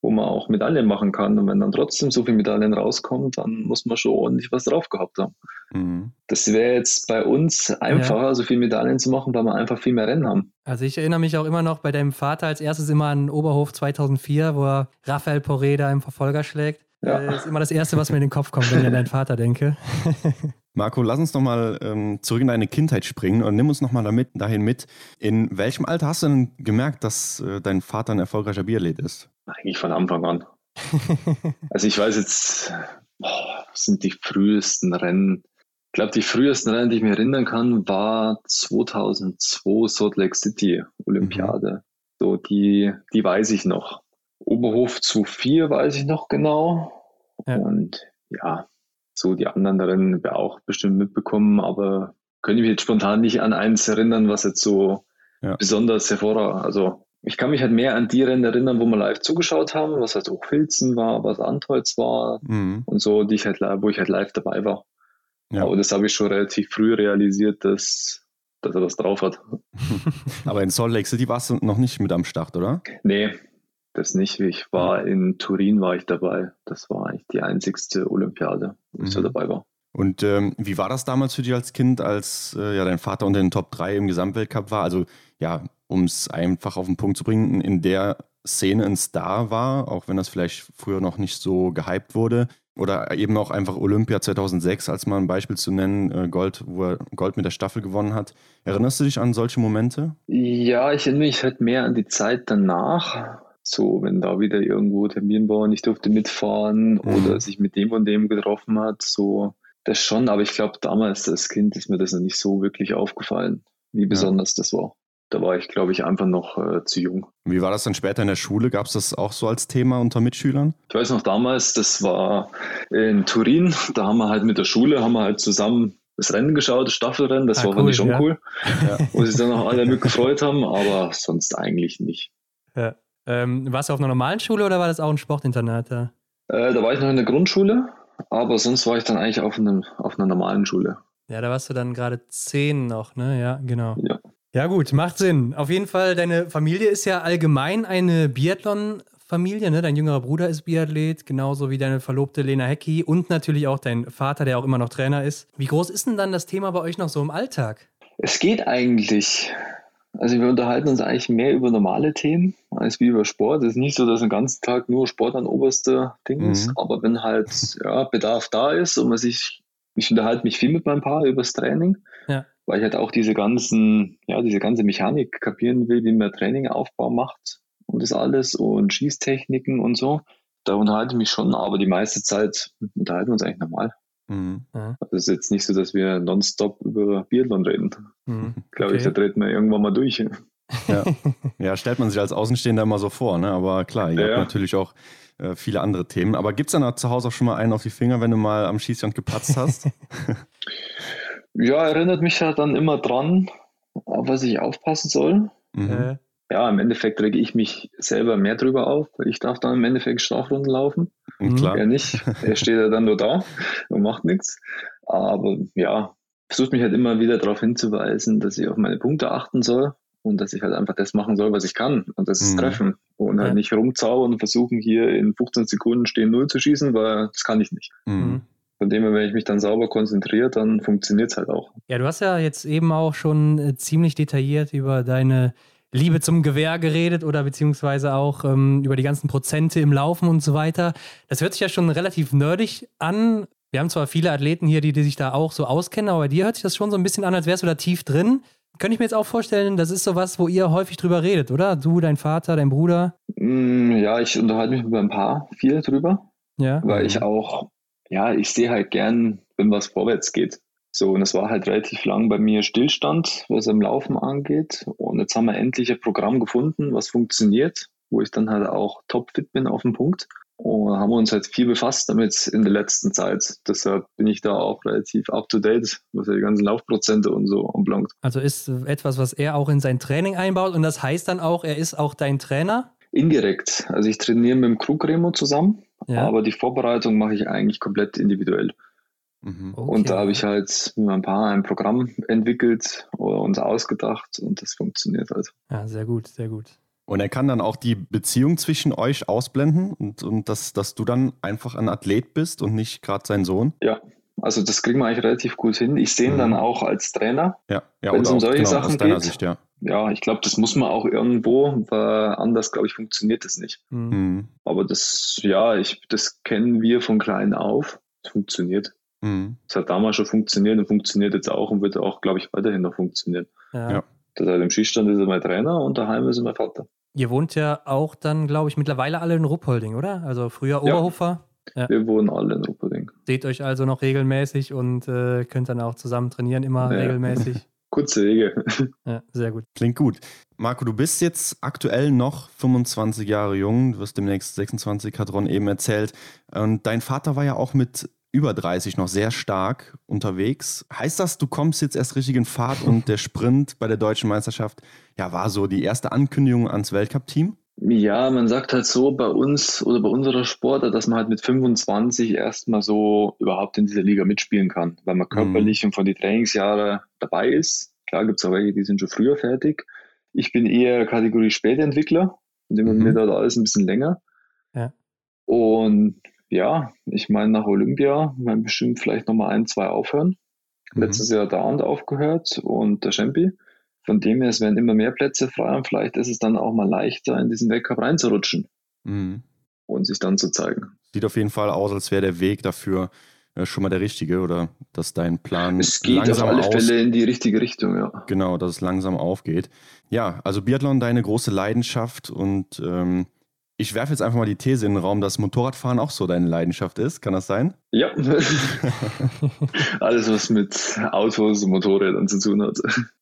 wo man auch Medaillen machen kann. Und wenn dann trotzdem so viele Medaillen rauskommen, dann muss man schon ordentlich was drauf gehabt haben. Mhm. Das wäre jetzt bei uns einfacher, ja. so viele Medaillen zu machen, weil wir einfach viel mehr Rennen haben. Also ich erinnere mich auch immer noch bei deinem Vater als erstes immer an Oberhof 2004, wo er Raphael Poré da im Verfolger schlägt. Ja. Das ist immer das Erste, was mir in den Kopf kommt, wenn ich an deinen Vater denke. Marco, lass uns nochmal ähm, zurück in deine Kindheit springen und nimm uns nochmal damit, dahin mit. In welchem Alter hast du denn gemerkt, dass äh, dein Vater ein erfolgreicher Biathlet ist? Eigentlich von Anfang an. also ich weiß jetzt, boah, was sind die frühesten Rennen? Ich glaube, die frühesten Rennen, die ich mir erinnern kann, war 2002 Salt Lake City Olympiade. Mhm. So, die, die weiß ich noch. Oberhof zu 4 weiß ich noch genau. Ja. Und ja, so die anderen Rennen wäre auch bestimmt mitbekommen, aber könnte ich mich jetzt spontan nicht an eins erinnern, was jetzt so ja. besonders hervorragend, also ich kann mich halt mehr an die Rennen erinnern, wo wir live zugeschaut haben, was halt auch Filzen war, was Antolz war mhm. und so, die ich halt, wo ich halt live dabei war. Ja. Aber das habe ich schon relativ früh realisiert, dass, dass er das drauf hat. Aber in Salt Lake City warst du noch nicht mit am Start, oder? Nee, das nicht. Ich war in Turin, war ich dabei. Das war eigentlich die einzigste Olympiade, wo ich mhm. da dabei war. Und ähm, wie war das damals für dich als Kind, als äh, ja, dein Vater unter den Top 3 im Gesamtweltcup war? Also ja, um es einfach auf den Punkt zu bringen, in der Szene ein Star war, auch wenn das vielleicht früher noch nicht so gehypt wurde. Oder eben auch einfach Olympia 2006, als mal ein Beispiel zu nennen, äh, Gold, wo er Gold mit der Staffel gewonnen hat. Erinnerst du dich an solche Momente? Ja, ich erinnere mich halt mehr an die Zeit danach. So, wenn da wieder irgendwo Termin war und ich durfte mitfahren mhm. oder sich mit dem und dem getroffen hat, so das schon. Aber ich glaube, damals als Kind ist mir das noch nicht so wirklich aufgefallen, wie besonders ja. das war. Da war ich, glaube ich, einfach noch äh, zu jung. Wie war das dann später in der Schule? Gab es das auch so als Thema unter Mitschülern? Ich weiß noch damals, das war in Turin. Da haben wir halt mit der Schule, haben wir halt zusammen das Rennen geschaut, das Staffelrennen. Das ah, war, cool, fand ich schon ja. cool. Ja. Wo sich dann auch alle mitgefreut haben, aber sonst eigentlich nicht. Ja. Ähm, warst du auf einer normalen Schule oder war das auch ein Sportinternat? Da, äh, da war ich noch in der Grundschule, aber sonst war ich dann eigentlich auf, einem, auf einer normalen Schule. Ja, da warst du dann gerade zehn noch, ne? Ja, genau. Ja. Ja, gut, macht Sinn. Auf jeden Fall, deine Familie ist ja allgemein eine Biathlon-Familie, ne? Dein jüngerer Bruder ist Biathlet, genauso wie deine Verlobte Lena Hecki und natürlich auch dein Vater, der auch immer noch Trainer ist. Wie groß ist denn dann das Thema bei euch noch so im Alltag? Es geht eigentlich. Also wir unterhalten uns eigentlich mehr über normale Themen als wie über Sport. Es ist nicht so, dass ein ganzen Tag nur Sport an oberster Ding mhm. ist, aber wenn halt ja, Bedarf da ist und man sich, ich unterhalte mich viel mit meinem Paar übers Training, ja weil ich halt auch diese ganzen, ja, diese ganze Mechanik kapieren will, wie man Trainingaufbau macht und das alles und Schießtechniken und so. Da unterhalte ich mich schon, aber die meiste Zeit unterhalten wir uns eigentlich normal. Mhm. Also es ist jetzt nicht so, dass wir nonstop über Biathlon reden. Mhm. Glaube okay. ich, da treten wir irgendwann mal durch. Ja. ja, stellt man sich als Außenstehender immer so vor, ne? aber klar, ihr ja, habt natürlich auch äh, viele andere Themen. Aber gibt es dann zu Hause auch schon mal einen auf die Finger, wenn du mal am Schießstand gepatzt hast? Ja, erinnert mich ja dann immer dran, auf was ich aufpassen soll. Mhm. Ja, im Endeffekt rege ich mich selber mehr drüber auf. Ich darf dann im Endeffekt Strafrunden laufen. Mhm. Klar. Er nicht. Er steht ja dann nur da und macht nichts. Aber ja, versucht mich halt immer wieder darauf hinzuweisen, dass ich auf meine Punkte achten soll und dass ich halt einfach das machen soll, was ich kann. Und das ist mhm. treffen. Und halt ja. nicht rumzaubern und versuchen, hier in 15 Sekunden stehen Null zu schießen, weil das kann ich nicht. Mhm. Von dem her, wenn ich mich dann sauber konzentriere, dann funktioniert es halt auch. Ja, du hast ja jetzt eben auch schon äh, ziemlich detailliert über deine Liebe zum Gewehr geredet oder beziehungsweise auch ähm, über die ganzen Prozente im Laufen und so weiter. Das hört sich ja schon relativ nerdig an. Wir haben zwar viele Athleten hier, die, die sich da auch so auskennen, aber bei dir hört sich das schon so ein bisschen an, als wärst du da tief drin. Könnte ich mir jetzt auch vorstellen, das ist sowas, wo ihr häufig drüber redet, oder? Du, dein Vater, dein Bruder? Mm, ja, ich unterhalte mich mit ein paar viel drüber. Ja. Weil ich auch ja, ich sehe halt gern, wenn was vorwärts geht. So, und es war halt relativ lang bei mir Stillstand, was im Laufen angeht. Und jetzt haben wir endlich ein Programm gefunden, was funktioniert, wo ich dann halt auch topfit bin auf dem Punkt. Und haben uns halt viel befasst damit in der letzten Zeit. Deshalb bin ich da auch relativ up to date, was die ganzen Laufprozente und so anbelangt. Also ist etwas, was er auch in sein Training einbaut und das heißt dann auch, er ist auch dein Trainer? Indirekt. Also ich trainiere mit dem Krugremo zusammen, ja. aber die Vorbereitung mache ich eigentlich komplett individuell. Mhm. Okay. Und da habe ich halt mit ein paar ein Programm entwickelt oder uns ausgedacht und das funktioniert halt. Ja, sehr gut, sehr gut. Und er kann dann auch die Beziehung zwischen euch ausblenden und, und dass, dass du dann einfach ein Athlet bist und nicht gerade sein Sohn? Ja, also das kriegen wir eigentlich relativ gut hin. Ich sehe ihn mhm. dann auch als Trainer, ja, ja, wenn es um solche genau, Sachen geht. Sicht, ja ja, ich glaube, das muss man auch irgendwo, weil anders, glaube ich, funktioniert das nicht. Mhm. mhm. Aber das, ja, ich, das kennen wir von klein auf. Es funktioniert. Mhm. Es hat damals schon funktioniert und funktioniert jetzt auch und wird auch, glaube ich, weiterhin noch funktionieren. Ja. ja. Das heißt, im Schießstand ist er mein Trainer und daheim ist er mein Vater. Ihr wohnt ja auch dann, glaube ich, mittlerweile alle in Ruppolding, oder? Also früher Oberhofer. Ja. Ja. Wir wohnen alle in Ruppolding. Seht euch also noch regelmäßig und äh, könnt dann auch zusammen trainieren, immer ja. regelmäßig. kurze Wege. Ja, sehr gut. Klingt gut. Marco, du bist jetzt aktuell noch 25 Jahre jung, du wirst demnächst 26, hat Ron eben erzählt. Und dein Vater war ja auch mit über 30 noch sehr stark unterwegs. Heißt das, du kommst jetzt erst richtig in Fahrt und der Sprint bei der deutschen Meisterschaft, ja, war so die erste Ankündigung ans Weltcup-Team? Ja, man sagt halt so bei uns oder bei unserer Sportart, dass man halt mit 25 erstmal so überhaupt in dieser Liga mitspielen kann, weil man körperlich mhm. und von den Trainingsjahren dabei ist. Klar gibt es auch welche, die sind schon früher fertig. Ich bin eher Kategorie Spätentwickler. Dem mhm. mir dauert alles ein bisschen länger. Ja. Und ja, ich meine, nach Olympia werden bestimmt vielleicht nochmal ein, zwei aufhören. Mhm. Letztes Jahr da und aufgehört und der Champi. Von dem her, es werden immer mehr Plätze frei und vielleicht ist es dann auch mal leichter, in diesen Weltcup reinzurutschen mhm. und sich dann zu zeigen. Sieht auf jeden Fall aus, als wäre der Weg dafür äh, schon mal der richtige oder dass dein Plan es geht langsam auf alle Fälle in die richtige Richtung, ja. Genau, dass es langsam aufgeht. Ja, also Biathlon deine große Leidenschaft und ähm, ich werfe jetzt einfach mal die These in den Raum, dass Motorradfahren auch so deine Leidenschaft ist. Kann das sein? Ja. Alles, was mit Autos und Motorrädern zu tun hat.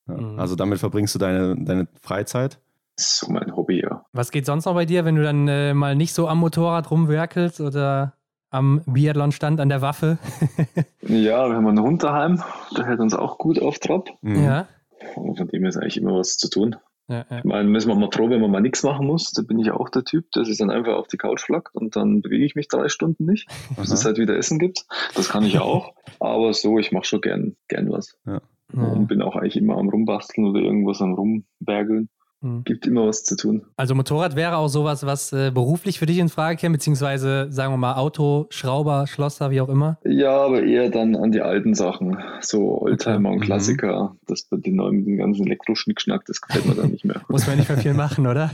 Ja, mhm. also damit verbringst du deine, deine Freizeit? So mein Hobby, ja. Was geht sonst noch bei dir, wenn du dann äh, mal nicht so am Motorrad rumwerkelst oder am Biathlon-Stand an der Waffe? ja, wir haben einen Hund daheim, der hält uns auch gut auf Trab. Mhm. Ja. Und von dem ist eigentlich immer was zu tun. Ja, ja. Ich meine, müssen wir mal froh, wenn man mal nichts machen muss. Da bin ich auch der Typ, der sich dann einfach auf die Couch flackt und dann bewege ich mich drei Stunden nicht, bis es halt wieder Essen gibt. Das kann ich auch. Aber so, ich mache schon gern, gern was. Ja. Und bin auch eigentlich immer am Rumbasteln oder irgendwas am Rumbergeln. Mhm. Gibt immer was zu tun. Also Motorrad wäre auch sowas, was äh, beruflich für dich in Frage käme, beziehungsweise sagen wir mal Auto, Schrauber, Schlosser, wie auch immer? Ja, aber eher dann an die alten Sachen, so Oldtimer okay. und mhm. Klassiker. Mhm. Das bei den neuen mit dem ganzen Elektroschnickschnack, das gefällt mir dann nicht mehr. Muss man nicht mehr viel machen, oder?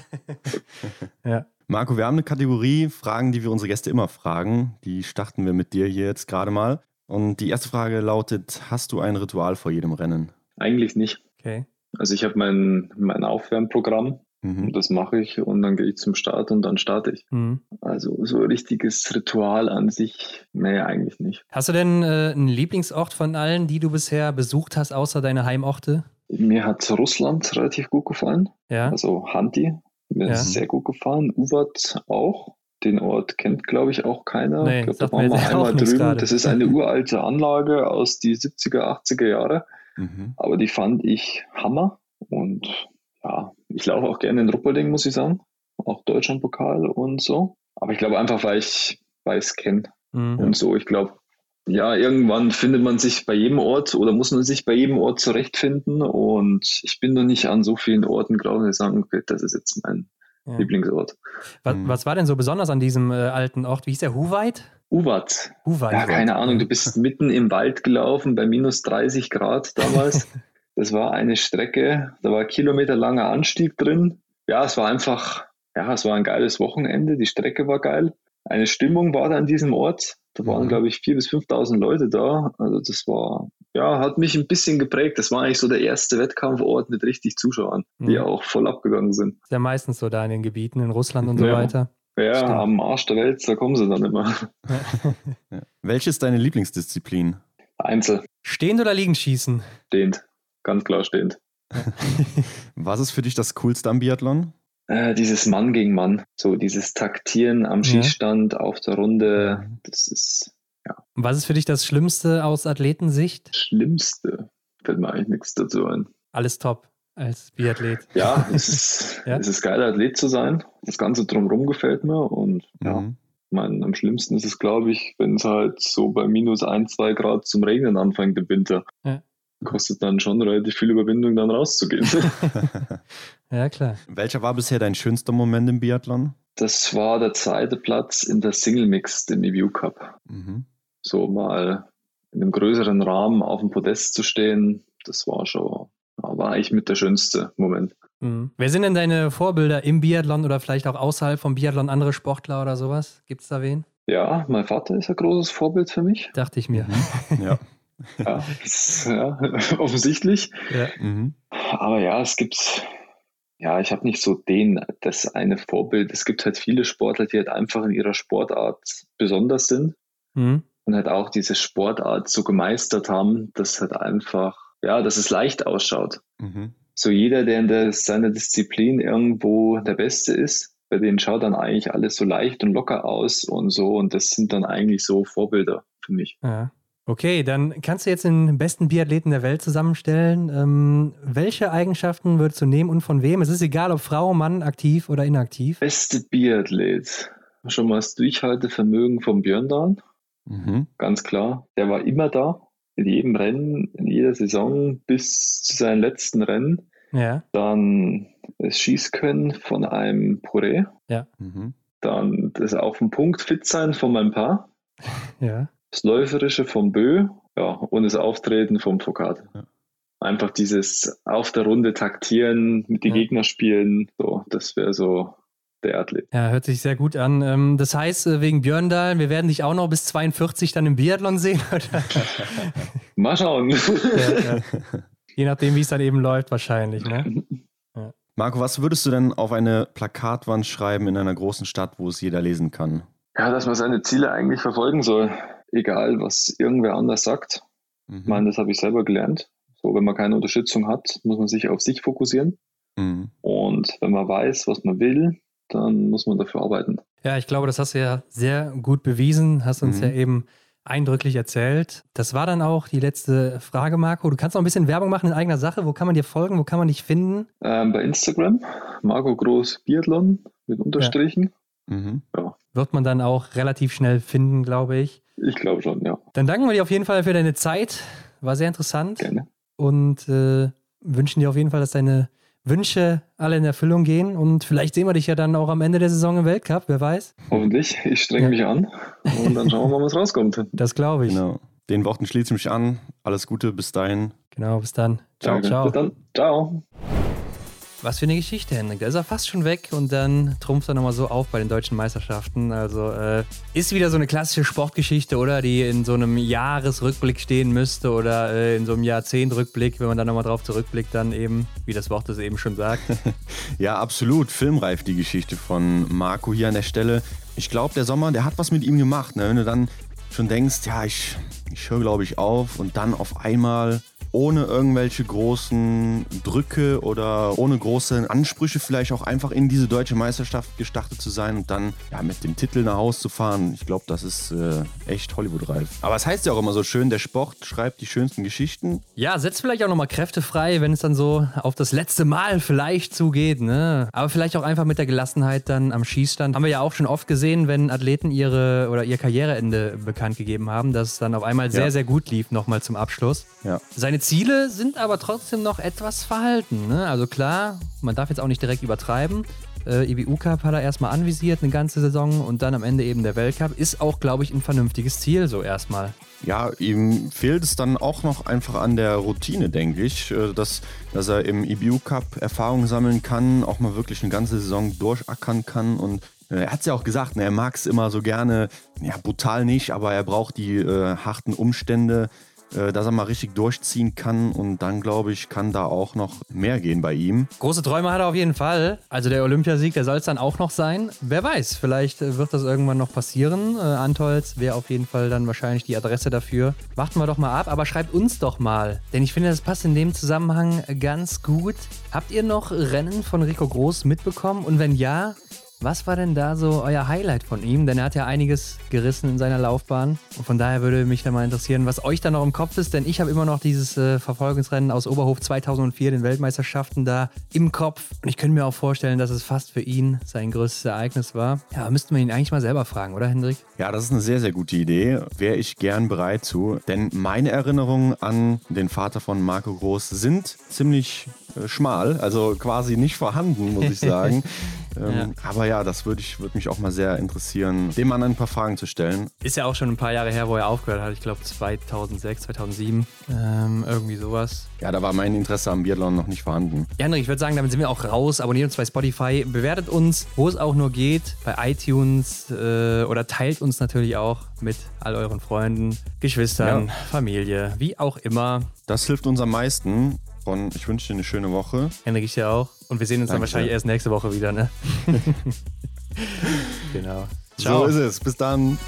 ja. Marco, wir haben eine Kategorie Fragen, die wir unsere Gäste immer fragen. Die starten wir mit dir hier jetzt gerade mal. Und die erste Frage lautet: Hast du ein Ritual vor jedem Rennen? Eigentlich nicht. Okay. Also ich habe mein, mein Aufwärmprogramm mhm. das mache ich und dann gehe ich zum Start und dann starte ich. Mhm. Also so ein richtiges Ritual an sich, nee, eigentlich nicht. Hast du denn äh, einen Lieblingsort von allen, die du bisher besucht hast, außer deine Heimorte? Mir hat Russland relativ gut gefallen. Ja. Also Hanti, mir ja. ist sehr gut gefallen. Uvat auch. Den Ort kennt, glaube ich, auch keiner. Nee, ich glaube, da waren wir einmal drüben. Das ist eine uralte Anlage aus die 70er, 80er Jahre. Mhm. Aber die fand ich Hammer. Und ja, ich laufe auch gerne in Ruppolding, muss ich sagen. Auch Deutschlandpokal und so. Aber ich glaube einfach, weil ich es kenne mhm. und so. Ich glaube, ja, irgendwann findet man sich bei jedem Ort oder muss man sich bei jedem Ort zurechtfinden. Und ich bin noch nicht an so vielen Orten, glaube ich, sagen, okay, das ist jetzt mein ja. Lieblingsort. Was, mhm. was, war denn so besonders an diesem äh, alten Ort? Wie hieß der? Huweit? Uwat. Uwat. Ja, keine Ahnung. Du bist mitten im Wald gelaufen bei minus 30 Grad damals. das war eine Strecke, da war kilometerlanger Anstieg drin. Ja, es war einfach, ja, es war ein geiles Wochenende. Die Strecke war geil. Eine Stimmung war da an diesem Ort. Da waren, mhm. glaube ich, 4.000 bis 5.000 Leute da. Also das war, ja, hat mich ein bisschen geprägt. Das war eigentlich so der erste Wettkampfort mit richtig Zuschauern, die mhm. auch voll abgegangen sind. Ist ja meistens so da in den Gebieten in Russland und so ja. weiter. Ja, Stimmt. am Arsch der Welt, da kommen sie dann immer. ja. Welche ist deine Lieblingsdisziplin? Einzel. Stehend oder liegend schießen? Stehend. Ganz klar stehend. Was ist für dich das Coolste am Biathlon? Äh, dieses Mann gegen Mann. So dieses Taktieren am Schießstand, ja. auf der Runde. Das ist, ja. Was ist für dich das Schlimmste aus Athletensicht? Schlimmste? Fällt mir eigentlich nichts dazu ein. Alles top als Biathlet. Ja, es ist, ja? es ist geil, Athlet zu sein. Das Ganze drumherum gefällt mir und mhm. ja. Mein, am schlimmsten ist es, glaube ich, wenn es halt so bei minus ein, zwei Grad zum Regnen anfängt im Winter. Ja. Kostet dann schon relativ viel Überwindung, dann rauszugehen. ja, klar. Welcher war bisher dein schönster Moment im Biathlon? Das war der zweite Platz in der Single Mix, dem EVU Cup. Mhm. So mal in einem größeren Rahmen auf dem Podest zu stehen, das war schon war eigentlich mit der schönste Moment. Mhm. Wer sind denn deine Vorbilder im Biathlon oder vielleicht auch außerhalb vom Biathlon, andere Sportler oder sowas? Gibt es da wen? Ja, mein Vater ist ein großes Vorbild für mich. Dachte ich mir. Mhm. Ja. ja, das, ja, offensichtlich. Ja. Mhm. Aber ja, es gibt, ja, ich habe nicht so den, das eine Vorbild. Es gibt halt viele Sportler, die halt einfach in ihrer Sportart besonders sind mhm. und halt auch diese Sportart so gemeistert haben, dass halt einfach ja, dass es leicht ausschaut. Mhm. So jeder, der in der, seiner Disziplin irgendwo der Beste ist, bei denen schaut dann eigentlich alles so leicht und locker aus und so. Und das sind dann eigentlich so Vorbilder für mich. Ja. Okay, dann kannst du jetzt den besten Biathleten der Welt zusammenstellen. Ähm, welche Eigenschaften würdest du nehmen und von wem? Es ist egal, ob Frau, Mann, aktiv oder inaktiv. Beste Biathlet. Schon mal das Durchhaltevermögen von Björn da. Mhm. Ganz klar. Der war immer da in jedem Rennen, in jeder Saison bis zu seinen letzten Rennen. Ja. Dann das Schießkönnen von einem Puree. Ja. Mhm. Dann das auf den Punkt fit sein von meinem Paar. Ja. Das Läuferische vom Bö. Ja, und das Auftreten vom Foucault. Ja. Einfach dieses auf der Runde taktieren, mit den ja. Gegner spielen, so, das wäre so der Athlet. Ja, hört sich sehr gut an. Ähm, das heißt, äh, wegen Björndal, wir werden dich auch noch bis 42 dann im Biathlon sehen, oder? Mal schauen. Ja, ja. Je nachdem, wie es dann eben läuft, wahrscheinlich. Ne? Ja. Marco, was würdest du denn auf eine Plakatwand schreiben in einer großen Stadt, wo es jeder lesen kann? Ja, dass man seine Ziele eigentlich verfolgen soll, egal was irgendwer anders sagt. Mhm. Ich meine, das habe ich selber gelernt. So, wenn man keine Unterstützung hat, muss man sich auf sich fokussieren. Mhm. Und wenn man weiß, was man will, dann muss man dafür arbeiten. Ja, ich glaube, das hast du ja sehr gut bewiesen, hast uns mhm. ja eben eindrücklich erzählt. Das war dann auch die letzte Frage, Marco. Du kannst noch ein bisschen Werbung machen in eigener Sache. Wo kann man dir folgen? Wo kann man dich finden? Ähm, bei Instagram, Marco Groß Biathlon mit Unterstrichen. Ja. Mhm. ja. Wird man dann auch relativ schnell finden, glaube ich. Ich glaube schon, ja. Dann danken wir dir auf jeden Fall für deine Zeit. War sehr interessant. Gerne. Und äh, wünschen dir auf jeden Fall, dass deine Wünsche alle in Erfüllung gehen und vielleicht sehen wir dich ja dann auch am Ende der Saison im Weltcup, wer weiß. Hoffentlich. Ich strenge ja. mich an und dann schauen wir mal, was rauskommt. Das glaube ich. Genau. Den Worten schließe ich mich an. Alles Gute, bis dahin. Genau, bis dann. Ciao, Danke. ciao. Bis dann. Ciao. Was für eine Geschichte, Henrik. Da ist er fast schon weg und dann trumpft er nochmal so auf bei den deutschen Meisterschaften. Also äh, ist wieder so eine klassische Sportgeschichte, oder? Die in so einem Jahresrückblick stehen müsste oder äh, in so einem Jahrzehntrückblick, wenn man dann nochmal drauf zurückblickt, dann eben, wie das Wort es eben schon sagt. ja, absolut. Filmreif die Geschichte von Marco hier an der Stelle. Ich glaube, der Sommer, der hat was mit ihm gemacht. Ne? Wenn du dann schon denkst, ja, ich, ich höre, glaube ich, auf und dann auf einmal ohne irgendwelche großen Drücke oder ohne große Ansprüche vielleicht auch einfach in diese deutsche Meisterschaft gestartet zu sein und dann ja, mit dem Titel nach Hause zu fahren. Ich glaube, das ist äh, echt Hollywood-reif. Aber es heißt ja auch immer so schön, der Sport schreibt die schönsten Geschichten. Ja, setzt vielleicht auch nochmal Kräfte frei, wenn es dann so auf das letzte Mal vielleicht zugeht. Ne? Aber vielleicht auch einfach mit der Gelassenheit dann am Schießstand. Haben wir ja auch schon oft gesehen, wenn Athleten ihre oder ihr Karriereende bekannt gegeben haben, dass es dann auf einmal sehr, ja. sehr gut lief nochmal zum Abschluss. Ja. Seine Ziele sind aber trotzdem noch etwas verhalten. Ne? Also klar, man darf jetzt auch nicht direkt übertreiben. Äh, IBU Cup hat er erstmal anvisiert, eine ganze Saison und dann am Ende eben der Weltcup. Ist auch, glaube ich, ein vernünftiges Ziel so erstmal. Ja, ihm fehlt es dann auch noch einfach an der Routine, denke ich, äh, dass, dass er im IBU Cup Erfahrung sammeln kann, auch mal wirklich eine ganze Saison durchackern kann und äh, er hat es ja auch gesagt, ne, er mag es immer so gerne, ja, brutal nicht, aber er braucht die äh, harten Umstände. Äh, dass er mal richtig durchziehen kann und dann glaube ich, kann da auch noch mehr gehen bei ihm. Große Träume hat er auf jeden Fall. Also der Olympiasieg, der soll es dann auch noch sein. Wer weiß, vielleicht wird das irgendwann noch passieren. Äh, Antolz wäre auf jeden Fall dann wahrscheinlich die Adresse dafür. Warten wir doch mal ab, aber schreibt uns doch mal, denn ich finde, das passt in dem Zusammenhang ganz gut. Habt ihr noch Rennen von Rico Groß mitbekommen? Und wenn ja, was war denn da so euer Highlight von ihm? Denn er hat ja einiges gerissen in seiner Laufbahn. Und von daher würde mich da mal interessieren, was euch da noch im Kopf ist. Denn ich habe immer noch dieses äh, Verfolgungsrennen aus Oberhof 2004, den Weltmeisterschaften da im Kopf. Und ich könnte mir auch vorstellen, dass es fast für ihn sein größtes Ereignis war. Ja, müssten wir ihn eigentlich mal selber fragen, oder Hendrik? Ja, das ist eine sehr, sehr gute Idee. Wäre ich gern bereit zu. Denn meine Erinnerungen an den Vater von Marco Groß sind ziemlich äh, schmal, also quasi nicht vorhanden, muss ich sagen. Ähm, ja. Aber ja, das würde würd mich auch mal sehr interessieren, dem Mann ein paar Fragen zu stellen. Ist ja auch schon ein paar Jahre her, wo er aufgehört hat. Ich glaube 2006, 2007, ähm, irgendwie sowas. Ja, da war mein Interesse am Biathlon noch nicht vorhanden. Ja, Henrik, ich würde sagen, damit sind wir auch raus. Abonniert uns bei Spotify, bewertet uns, wo es auch nur geht, bei iTunes äh, oder teilt uns natürlich auch mit all euren Freunden, Geschwistern, ja. Familie, wie auch immer. Das hilft uns am meisten. Und ich wünsche dir eine schöne Woche. Henrik, ich dir auch. Und wir sehen uns Danke. dann wahrscheinlich erst nächste Woche wieder, ne? genau. Ciao. So ist es. Bis dann.